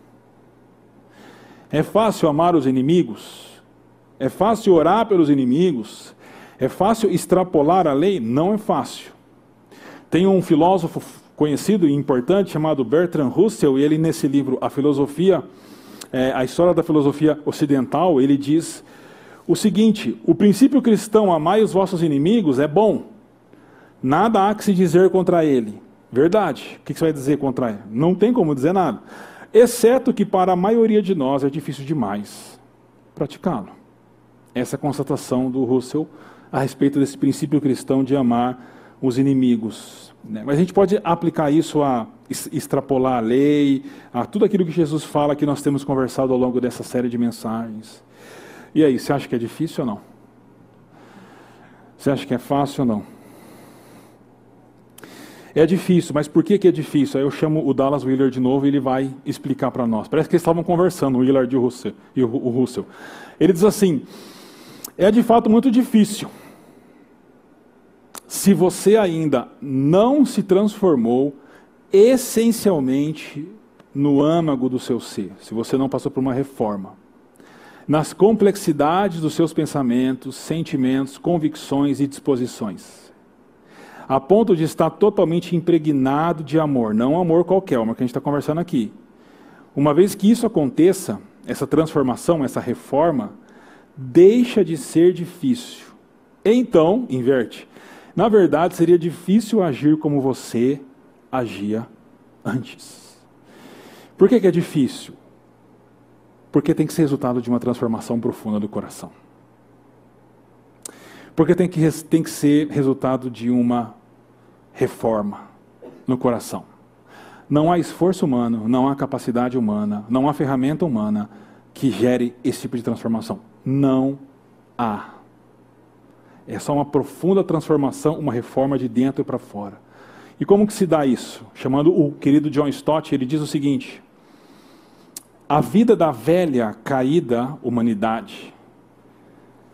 É fácil amar os inimigos? É fácil orar pelos inimigos? É fácil extrapolar a lei? Não é fácil. Tem um filósofo conhecido e importante chamado Bertrand Russell, e ele nesse livro A Filosofia, é, a História da Filosofia Ocidental, ele diz o seguinte: o princípio cristão amai os vossos inimigos é bom, nada há que se dizer contra ele. Verdade. O que você vai dizer contra ele? Não tem como dizer nada. Exceto que para a maioria de nós é difícil demais praticá-lo. Essa é a constatação do Russell a respeito desse princípio cristão de amar os inimigos. Né? Mas a gente pode aplicar isso a extrapolar a lei, a tudo aquilo que Jesus fala que nós temos conversado ao longo dessa série de mensagens. E aí, você acha que é difícil ou não? Você acha que é fácil ou não? É difícil, mas por que, que é difícil? Aí eu chamo o Dallas Willard de novo e ele vai explicar para nós. Parece que eles estavam conversando, o Willard e o Russell. E o Russell. Ele diz assim: é de fato muito difícil. Se você ainda não se transformou essencialmente no âmago do seu ser, se você não passou por uma reforma, nas complexidades dos seus pensamentos, sentimentos, convicções e disposições, a ponto de estar totalmente impregnado de amor, não amor qualquer, o amor que a gente está conversando aqui. Uma vez que isso aconteça, essa transformação, essa reforma, deixa de ser difícil. Então, inverte. Na verdade, seria difícil agir como você agia antes. Por que, que é difícil? Porque tem que ser resultado de uma transformação profunda do coração. Porque tem que, tem que ser resultado de uma reforma no coração. Não há esforço humano, não há capacidade humana, não há ferramenta humana que gere esse tipo de transformação. Não há. É só uma profunda transformação, uma reforma de dentro para fora. E como que se dá isso? Chamando o querido John Stott, ele diz o seguinte: A vida da velha caída humanidade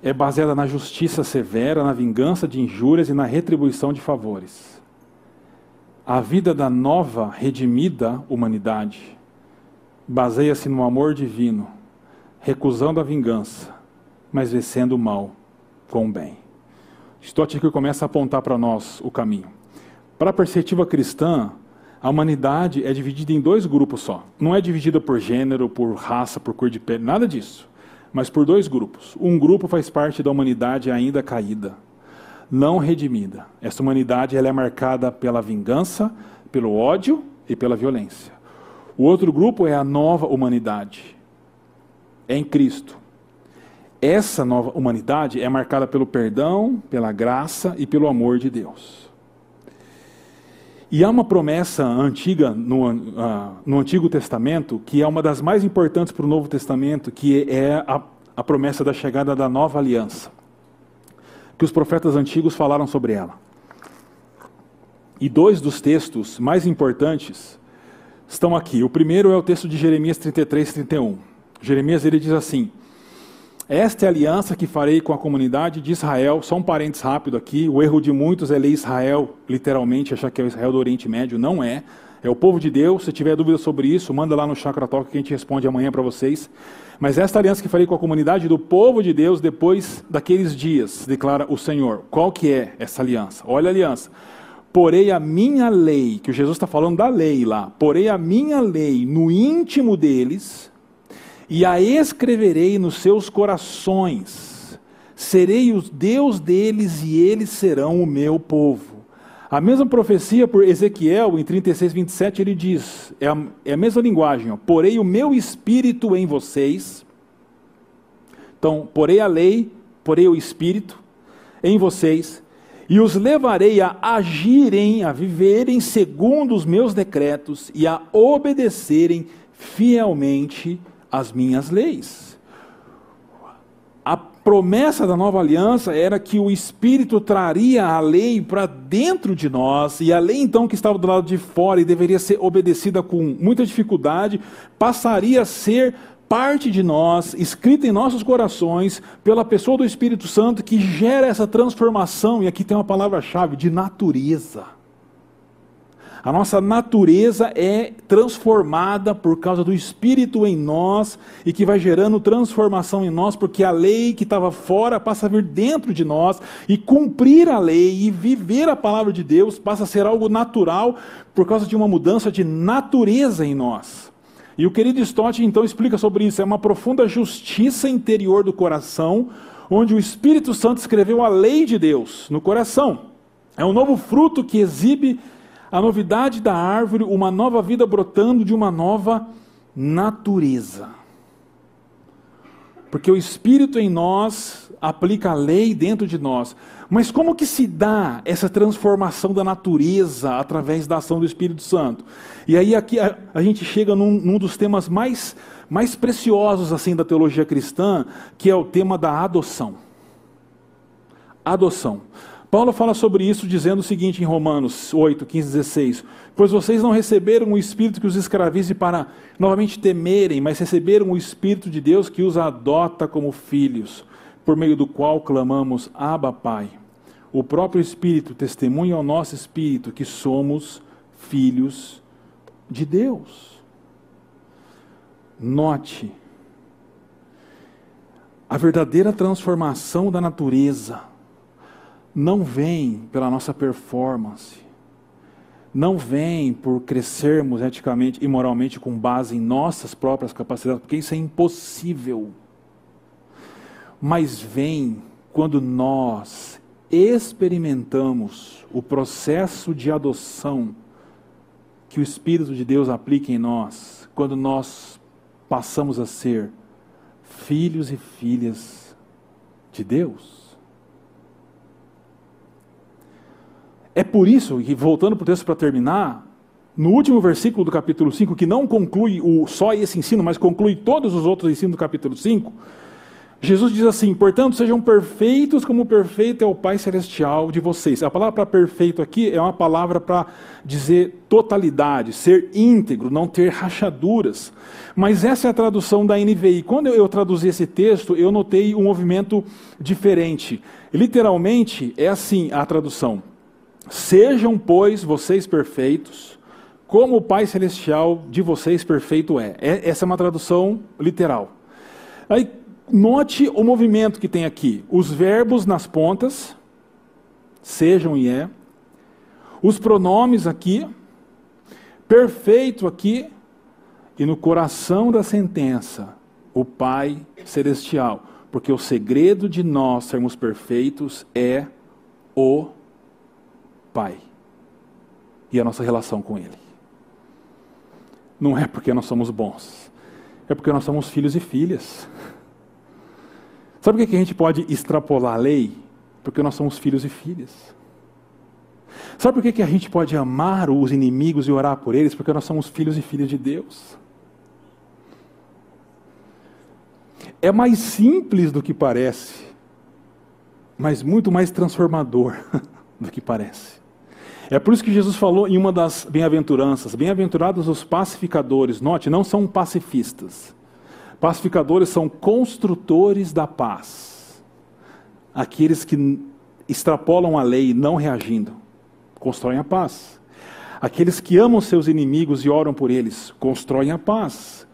é baseada na justiça severa, na vingança de injúrias e na retribuição de favores. A vida da nova redimida humanidade baseia-se no amor divino, recusando a vingança, mas vencendo o mal com o bem. Stott aqui começa a apontar para nós o caminho. Para a perspectiva cristã, a humanidade é dividida em dois grupos só. Não é dividida por gênero, por raça, por cor de pele, nada disso. Mas por dois grupos. Um grupo faz parte da humanidade ainda caída, não redimida. Essa humanidade ela é marcada pela vingança, pelo ódio e pela violência. O outro grupo é a nova humanidade. É em Cristo. Essa nova humanidade é marcada pelo perdão, pela graça e pelo amor de Deus. E há uma promessa antiga no, uh, no Antigo Testamento, que é uma das mais importantes para o Novo Testamento, que é a, a promessa da chegada da nova aliança. Que os profetas antigos falaram sobre ela. E dois dos textos mais importantes estão aqui. O primeiro é o texto de Jeremias 33, 31. Jeremias ele diz assim: esta é a aliança que farei com a comunidade de Israel. Só um parênteses rápido aqui. O erro de muitos é ler Israel, literalmente, achar que é o Israel do Oriente Médio. Não é. É o povo de Deus. Se tiver dúvida sobre isso, manda lá no Chakra Talk que a gente responde amanhã para vocês. Mas esta aliança que farei com a comunidade do povo de Deus depois daqueles dias, declara o Senhor. Qual que é essa aliança? Olha a aliança. Porei a minha lei, que o Jesus está falando da lei lá. Porei a minha lei no íntimo deles e a escreverei nos seus corações. Serei o Deus deles e eles serão o meu povo. A mesma profecia por Ezequiel, em 36, 27, ele diz: é a, é a mesma linguagem, ó, porei o meu espírito em vocês. Então, porei a lei, porei o espírito em vocês, e os levarei a agirem, a viverem segundo os meus decretos e a obedecerem fielmente as minhas leis. A promessa da nova aliança era que o Espírito traria a lei para dentro de nós, e a lei então que estava do lado de fora e deveria ser obedecida com muita dificuldade, passaria a ser parte de nós, escrita em nossos corações, pela pessoa do Espírito Santo que gera essa transformação, e aqui tem uma palavra-chave, de natureza. A nossa natureza é transformada por causa do Espírito em nós e que vai gerando transformação em nós, porque a lei que estava fora passa a vir dentro de nós e cumprir a lei e viver a palavra de Deus passa a ser algo natural por causa de uma mudança de natureza em nós. E o querido Stott então explica sobre isso. É uma profunda justiça interior do coração, onde o Espírito Santo escreveu a lei de Deus no coração. É um novo fruto que exibe a novidade da árvore, uma nova vida brotando de uma nova natureza. Porque o Espírito em nós aplica a lei dentro de nós. Mas como que se dá essa transformação da natureza através da ação do Espírito Santo? E aí aqui a, a gente chega num, num, dos temas mais, mais preciosos assim da teologia cristã, que é o tema da adoção. Adoção. Paulo fala sobre isso dizendo o seguinte em Romanos 8, 15, 16: Pois vocês não receberam o Espírito que os escravize para novamente temerem, mas receberam o Espírito de Deus que os adota como filhos, por meio do qual clamamos: Abba, Pai. O próprio Espírito testemunha ao nosso espírito que somos filhos de Deus. Note, a verdadeira transformação da natureza não vem pela nossa performance, não vem por crescermos eticamente e moralmente com base em nossas próprias capacidades, porque isso é impossível. Mas vem quando nós experimentamos o processo de adoção que o Espírito de Deus aplica em nós, quando nós passamos a ser filhos e filhas de Deus. É por isso que, voltando para o texto para terminar, no último versículo do capítulo 5, que não conclui o, só esse ensino, mas conclui todos os outros ensinos do capítulo 5, Jesus diz assim: portanto, sejam perfeitos como perfeito é o Pai Celestial de vocês. A palavra para perfeito aqui é uma palavra para dizer totalidade, ser íntegro, não ter rachaduras. Mas essa é a tradução da NVI. Quando eu traduzi esse texto, eu notei um movimento diferente. Literalmente, é assim a tradução. Sejam, pois, vocês perfeitos, como o Pai Celestial de vocês perfeito é. é. Essa é uma tradução literal. Aí, note o movimento que tem aqui. Os verbos nas pontas, sejam e é. Os pronomes aqui, perfeito aqui, e no coração da sentença, o Pai Celestial. Porque o segredo de nós sermos perfeitos é o Pai e a nossa relação com Ele. Não é porque nós somos bons, é porque nós somos filhos e filhas. Sabe por que a gente pode extrapolar a lei? Porque nós somos filhos e filhas. Sabe por que a gente pode amar os inimigos e orar por eles? Porque nós somos filhos e filhas de Deus. É mais simples do que parece, mas muito mais transformador [LAUGHS] do que parece. É por isso que Jesus falou em uma das bem-aventuranças: bem-aventurados os pacificadores. Note, não são pacifistas. Pacificadores são construtores da paz. Aqueles que extrapolam a lei não reagindo, constroem a paz. Aqueles que amam seus inimigos e oram por eles, constroem a paz.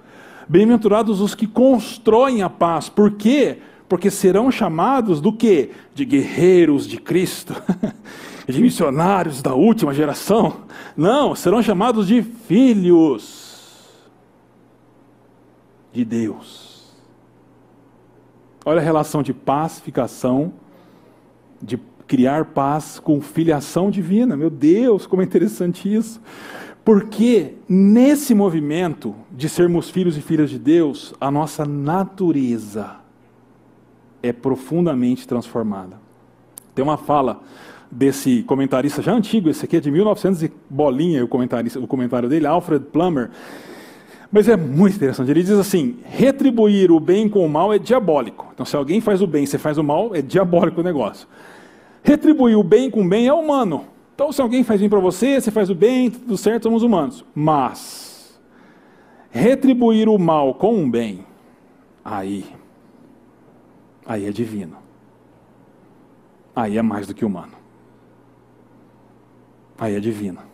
Bem-aventurados os que constroem a paz. Por quê? Porque serão chamados do quê? De guerreiros de Cristo. [LAUGHS] de missionários da última geração. Não, serão chamados de filhos de Deus. Olha a relação de pacificação, de criar paz com filiação divina. Meu Deus, como é interessante isso. Porque nesse movimento de sermos filhos e filhas de Deus, a nossa natureza é profundamente transformada. Tem uma fala desse comentarista já antigo, esse aqui é de 1900 e bolinha, o, comentarista, o comentário dele, Alfred Plummer. Mas é muito interessante. Ele diz assim: retribuir o bem com o mal é diabólico. Então, se alguém faz o bem e você faz o mal, é diabólico o negócio. Retribuir o bem com o bem é humano. Então, se alguém faz bem para você, você faz o bem, tudo certo, somos humanos. Mas, retribuir o mal com o bem, aí, aí é divino. Aí é mais do que humano aí é divina.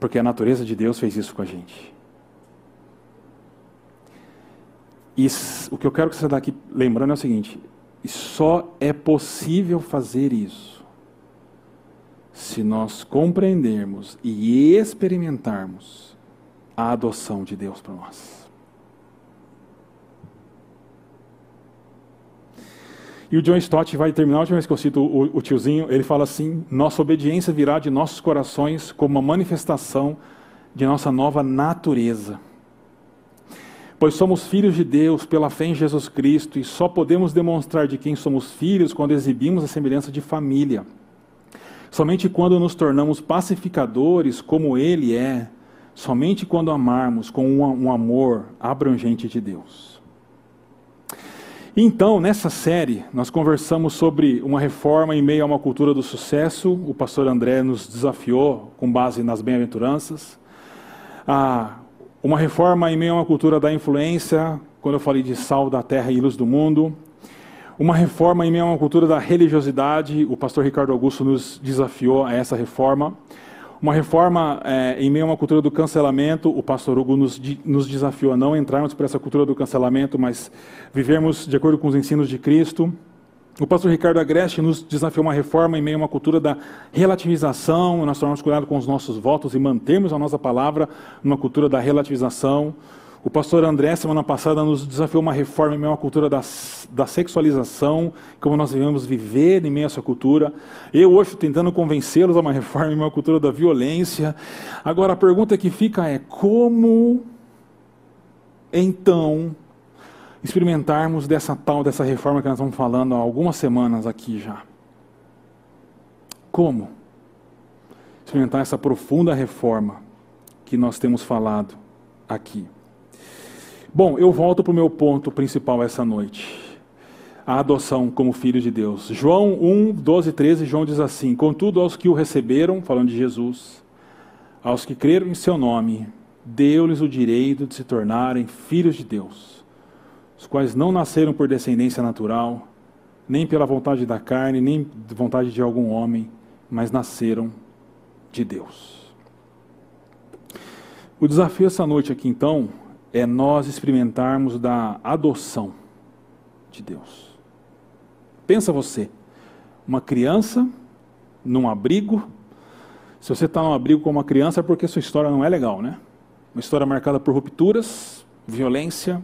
Porque a natureza de Deus fez isso com a gente. E o que eu quero que você daqui lembrando é o seguinte: só é possível fazer isso se nós compreendermos e experimentarmos a adoção de Deus para nós. E o John Stott vai terminar, a última vez que eu cito o, o tiozinho, ele fala assim: nossa obediência virá de nossos corações como uma manifestação de nossa nova natureza. Pois somos filhos de Deus pela fé em Jesus Cristo e só podemos demonstrar de quem somos filhos quando exibimos a semelhança de família. Somente quando nos tornamos pacificadores, como Ele é, somente quando amarmos com um amor abrangente de Deus. Então, nessa série, nós conversamos sobre uma reforma em meio a uma cultura do sucesso. O pastor André nos desafiou com base nas bem-aventuranças. Ah, uma reforma em meio a uma cultura da influência, quando eu falei de sal da terra e luz do mundo uma reforma em meio a uma cultura da religiosidade. O pastor Ricardo Augusto nos desafiou a essa reforma. Uma reforma é, em meio a uma cultura do cancelamento. O pastor Hugo nos, nos desafiou a não entrarmos por essa cultura do cancelamento, mas vivermos de acordo com os ensinos de Cristo. O pastor Ricardo Agreste nos desafiou uma reforma em meio a uma cultura da relativização, nós tomamos cuidado com os nossos votos e mantermos a nossa palavra numa cultura da relativização. O pastor André, semana passada, nos desafiou uma reforma em meio à cultura da, da sexualização, como nós devemos viver em meio a essa cultura. Eu hoje tentando convencê-los a uma reforma em meio à cultura da violência. Agora, a pergunta que fica é: como, então, experimentarmos dessa tal, dessa reforma que nós estamos falando há algumas semanas aqui já? Como experimentar essa profunda reforma que nós temos falado aqui? Bom, eu volto para o meu ponto principal essa noite. A adoção como filho de Deus. João 1, 12 13, João diz assim: Contudo, aos que o receberam, falando de Jesus, aos que creram em seu nome, deu-lhes o direito de se tornarem filhos de Deus, os quais não nasceram por descendência natural, nem pela vontade da carne, nem de vontade de algum homem, mas nasceram de Deus. O desafio essa noite aqui, então, é nós experimentarmos da adoção de Deus. Pensa você, uma criança num abrigo. Se você está num abrigo com uma criança é porque sua história não é legal, né? Uma história marcada por rupturas, violência,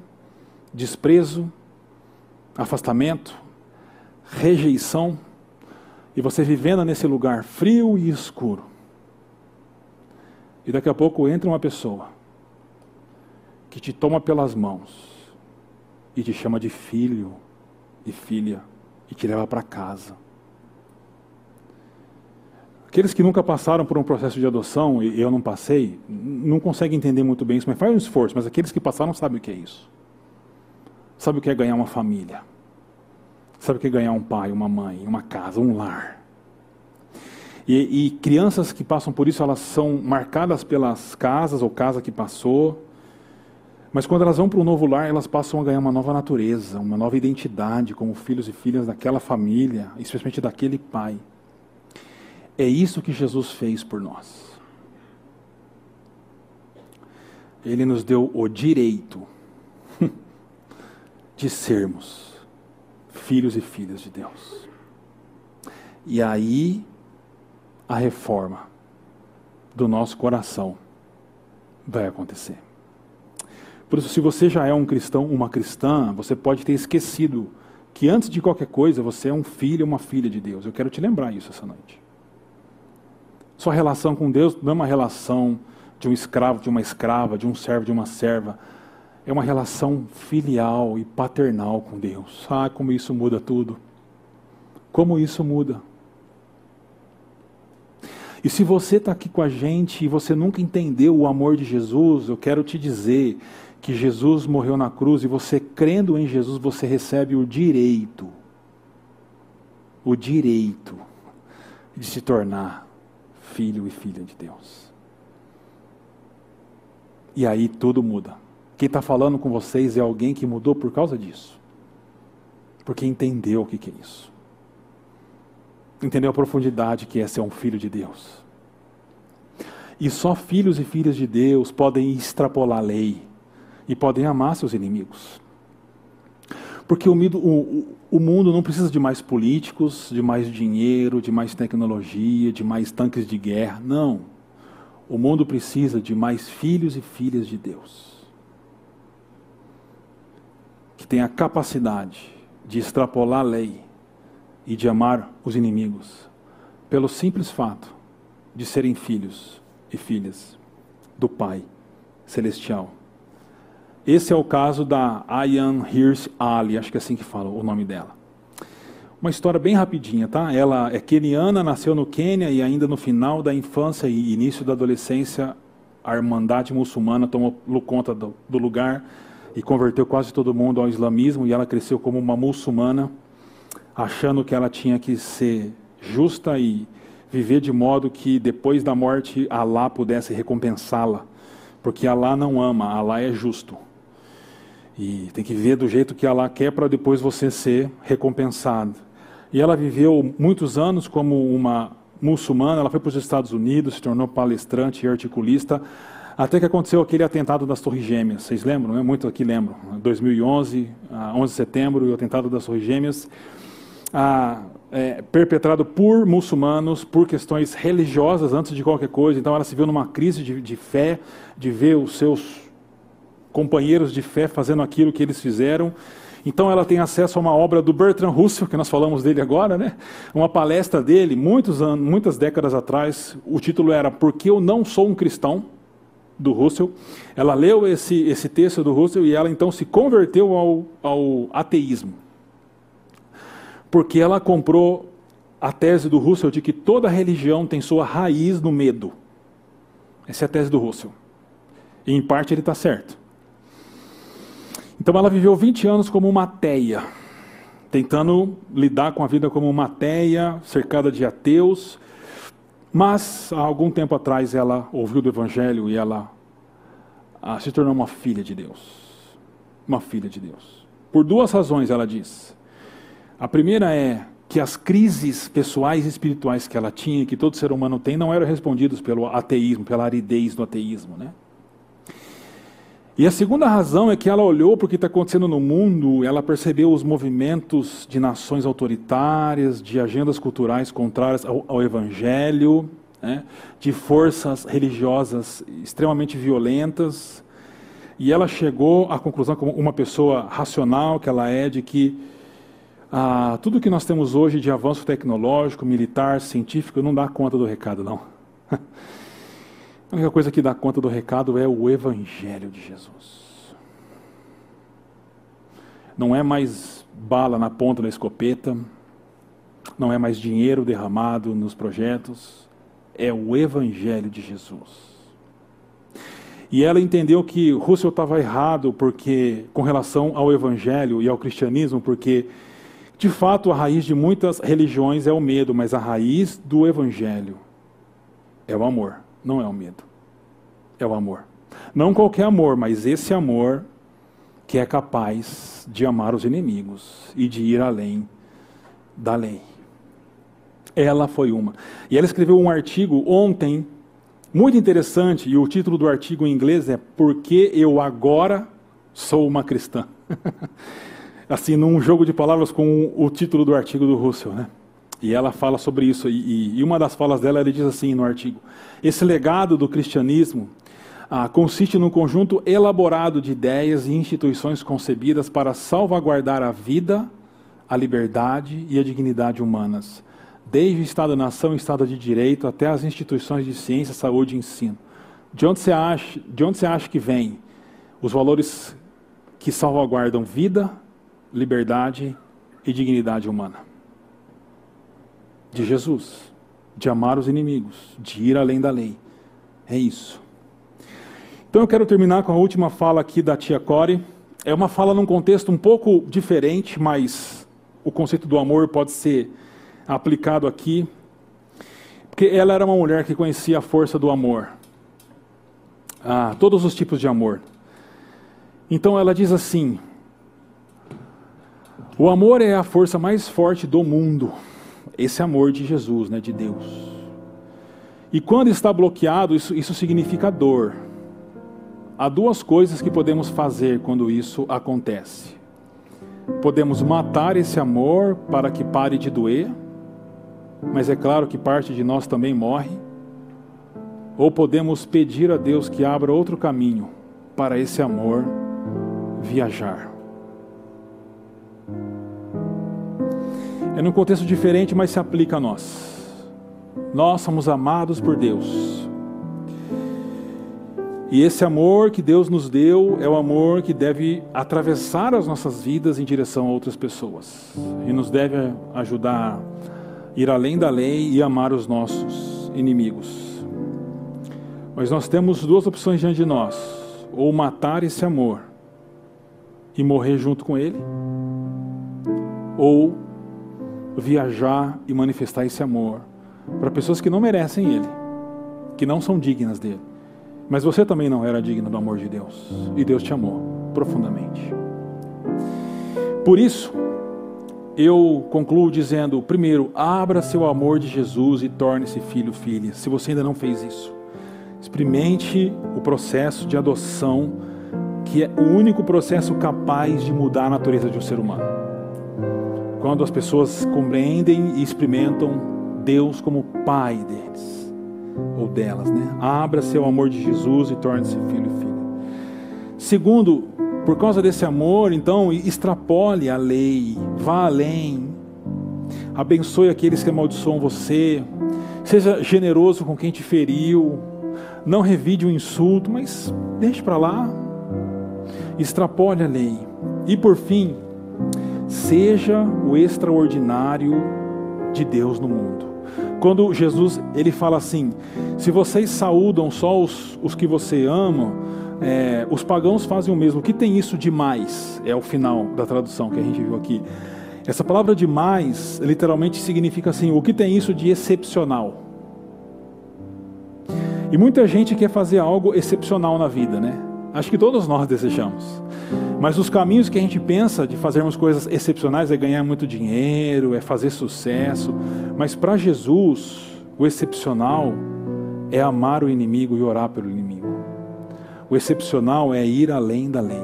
desprezo, afastamento, rejeição, e você vivendo nesse lugar frio e escuro. E daqui a pouco entra uma pessoa que te toma pelas mãos e te chama de filho e filha e te leva para casa. Aqueles que nunca passaram por um processo de adoção, e eu não passei, não conseguem entender muito bem isso, mas faz um esforço. Mas aqueles que passaram sabem o que é isso. Sabe o que é ganhar uma família. Sabe o que é ganhar um pai, uma mãe, uma casa, um lar. E, e crianças que passam por isso, elas são marcadas pelas casas ou casa que passou, mas quando elas vão para um novo lar, elas passam a ganhar uma nova natureza, uma nova identidade como filhos e filhas daquela família, especialmente daquele pai. É isso que Jesus fez por nós. Ele nos deu o direito [LAUGHS] de sermos filhos e filhas de Deus. E aí a reforma do nosso coração vai acontecer. Por isso, se você já é um cristão, uma cristã, você pode ter esquecido que antes de qualquer coisa você é um filho, uma filha de Deus. Eu quero te lembrar isso essa noite. Sua relação com Deus não é uma relação de um escravo, de uma escrava, de um servo, de uma serva. É uma relação filial e paternal com Deus. Ah, como isso muda tudo. Como isso muda. E se você está aqui com a gente e você nunca entendeu o amor de Jesus, eu quero te dizer que Jesus morreu na cruz e você crendo em Jesus, você recebe o direito, o direito de se tornar filho e filha de Deus. E aí tudo muda. Quem está falando com vocês é alguém que mudou por causa disso. Porque entendeu o que, que é isso. Entendeu a profundidade que é ser um filho de Deus. E só filhos e filhas de Deus podem extrapolar a lei e podem amar seus inimigos. Porque o, o, o, mundo não precisa de mais políticos, de mais dinheiro, de mais tecnologia, de mais tanques de guerra. Não. O mundo precisa de mais filhos e filhas de Deus. Que tem a capacidade de extrapolar a lei e de amar os inimigos, pelo simples fato de serem filhos e filhas do Pai Celestial Esse é o caso da Ayan Hirsch Ali, acho que é assim que fala o nome dela. Uma história bem rapidinha, tá? Ela é keniana, nasceu no Quênia e ainda no final da infância e início da adolescência, a Irmandade Muçulmana tomou conta do, do lugar e converteu quase todo mundo ao islamismo e ela cresceu como uma muçulmana, achando que ela tinha que ser justa e viver de modo que depois da morte Alá pudesse recompensá-la, porque Alá não ama, Alá é justo. E tem que viver do jeito que Alá quer para depois você ser recompensado. E ela viveu muitos anos como uma muçulmana, ela foi para os Estados Unidos, se tornou palestrante e articulista, até que aconteceu aquele atentado das Torres Gêmeas. Vocês lembram? Né? Muito aqui lembram. 2011, 11 de setembro, o atentado das Torres Gêmeas, ah, é, perpetrado por muçulmanos, por questões religiosas antes de qualquer coisa. Então ela se viu numa crise de, de fé, de ver os seus companheiros de fé fazendo aquilo que eles fizeram. Então ela tem acesso a uma obra do Bertrand Russell, que nós falamos dele agora, né? Uma palestra dele, muitos anos, muitas décadas atrás. O título era Por que eu não sou um cristão? do Russell. Ela leu esse, esse texto do Russell e ela então se converteu ao, ao ateísmo. Porque ela comprou a tese do Russell de que toda religião tem sua raiz no medo. Essa é a tese do Russell. E em parte ele está certo. Então ela viveu 20 anos como uma ateia, tentando lidar com a vida como uma ateia, cercada de ateus. Mas, há algum tempo atrás, ela ouviu do Evangelho e ela ah, se tornou uma filha de Deus. Uma filha de Deus. Por duas razões, ela diz. A primeira é que as crises pessoais e espirituais que ela tinha, que todo ser humano tem, não eram respondidas pelo ateísmo, pela aridez do ateísmo. Né? E a segunda razão é que ela olhou para o que está acontecendo no mundo, ela percebeu os movimentos de nações autoritárias, de agendas culturais contrárias ao, ao evangelho, né, de forças religiosas extremamente violentas. E ela chegou à conclusão, como uma pessoa racional que ela é, de que ah, tudo que nós temos hoje de avanço tecnológico, militar, científico, não dá conta do recado, não. [LAUGHS] A única coisa que dá conta do recado é o Evangelho de Jesus. Não é mais bala na ponta da escopeta, não é mais dinheiro derramado nos projetos, é o Evangelho de Jesus. E ela entendeu que Russell estava errado porque, com relação ao Evangelho e ao cristianismo, porque de fato a raiz de muitas religiões é o medo, mas a raiz do Evangelho é o amor não é o medo, é o amor. Não qualquer amor, mas esse amor que é capaz de amar os inimigos e de ir além da lei. Ela foi uma. E ela escreveu um artigo ontem, muito interessante, e o título do artigo em inglês é Por que eu agora sou uma cristã? [LAUGHS] assim, num jogo de palavras com o título do artigo do Russell, né? E ela fala sobre isso, e, e uma das falas dela, ela diz assim no artigo: Esse legado do cristianismo ah, consiste num conjunto elaborado de ideias e instituições concebidas para salvaguardar a vida, a liberdade e a dignidade humanas, desde o Estado-nação e Estado de Direito até as instituições de ciência, saúde e ensino. De onde você acha, de onde você acha que vem os valores que salvaguardam vida, liberdade e dignidade humana? De Jesus, de amar os inimigos, de ir além da lei. É isso. Então eu quero terminar com a última fala aqui da tia Core. É uma fala num contexto um pouco diferente, mas o conceito do amor pode ser aplicado aqui. Porque ela era uma mulher que conhecia a força do amor. Ah, todos os tipos de amor. Então ela diz assim: O amor é a força mais forte do mundo esse amor de Jesus, né, de Deus. E quando está bloqueado, isso, isso significa dor. Há duas coisas que podemos fazer quando isso acontece. Podemos matar esse amor para que pare de doer, mas é claro que parte de nós também morre. Ou podemos pedir a Deus que abra outro caminho para esse amor viajar. É num contexto diferente, mas se aplica a nós. Nós somos amados por Deus. E esse amor que Deus nos deu é o amor que deve atravessar as nossas vidas em direção a outras pessoas. E nos deve ajudar a ir além da lei e amar os nossos inimigos. Mas nós temos duas opções diante de nós: ou matar esse amor e morrer junto com ele, ou viajar e manifestar esse amor para pessoas que não merecem ele, que não são dignas dele. Mas você também não era digno do amor de Deus. E Deus te amou profundamente. Por isso, eu concluo dizendo: primeiro, abra seu amor de Jesus e torne-se filho, filha. Se você ainda não fez isso, experimente o processo de adoção, que é o único processo capaz de mudar a natureza de um ser humano. Quando as pessoas compreendem e experimentam Deus como Pai deles ou delas, né? Abra seu amor de Jesus e torne-se filho e filha. Segundo, por causa desse amor, então, extrapole a lei, vá além, abençoe aqueles que amaldiçoam você, seja generoso com quem te feriu, não revide o insulto, mas deixe para lá, extrapole a lei. E por fim, seja o extraordinário de Deus no mundo. Quando Jesus ele fala assim: se vocês saúdam só os, os que você ama, é, os pagãos fazem o mesmo. O que tem isso de mais? É o final da tradução que a gente viu aqui. Essa palavra de mais literalmente significa assim: o que tem isso de excepcional? E muita gente quer fazer algo excepcional na vida, né? Acho que todos nós desejamos. Mas os caminhos que a gente pensa de fazermos coisas excepcionais é ganhar muito dinheiro, é fazer sucesso. Mas para Jesus, o excepcional é amar o inimigo e orar pelo inimigo. O excepcional é ir além da lei.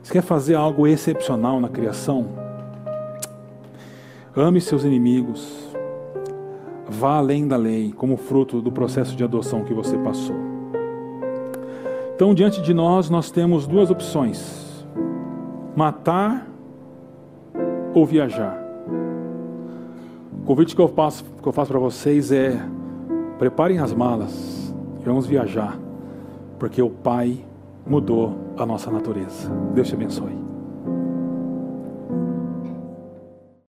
Você quer fazer algo excepcional na criação? Ame seus inimigos. Vá além da lei, como fruto do processo de adoção que você passou. Então, diante de nós, nós temos duas opções: matar ou viajar. O convite que eu faço, que eu faço para vocês é: preparem as malas e vamos viajar, porque o Pai mudou a nossa natureza. Deus te abençoe.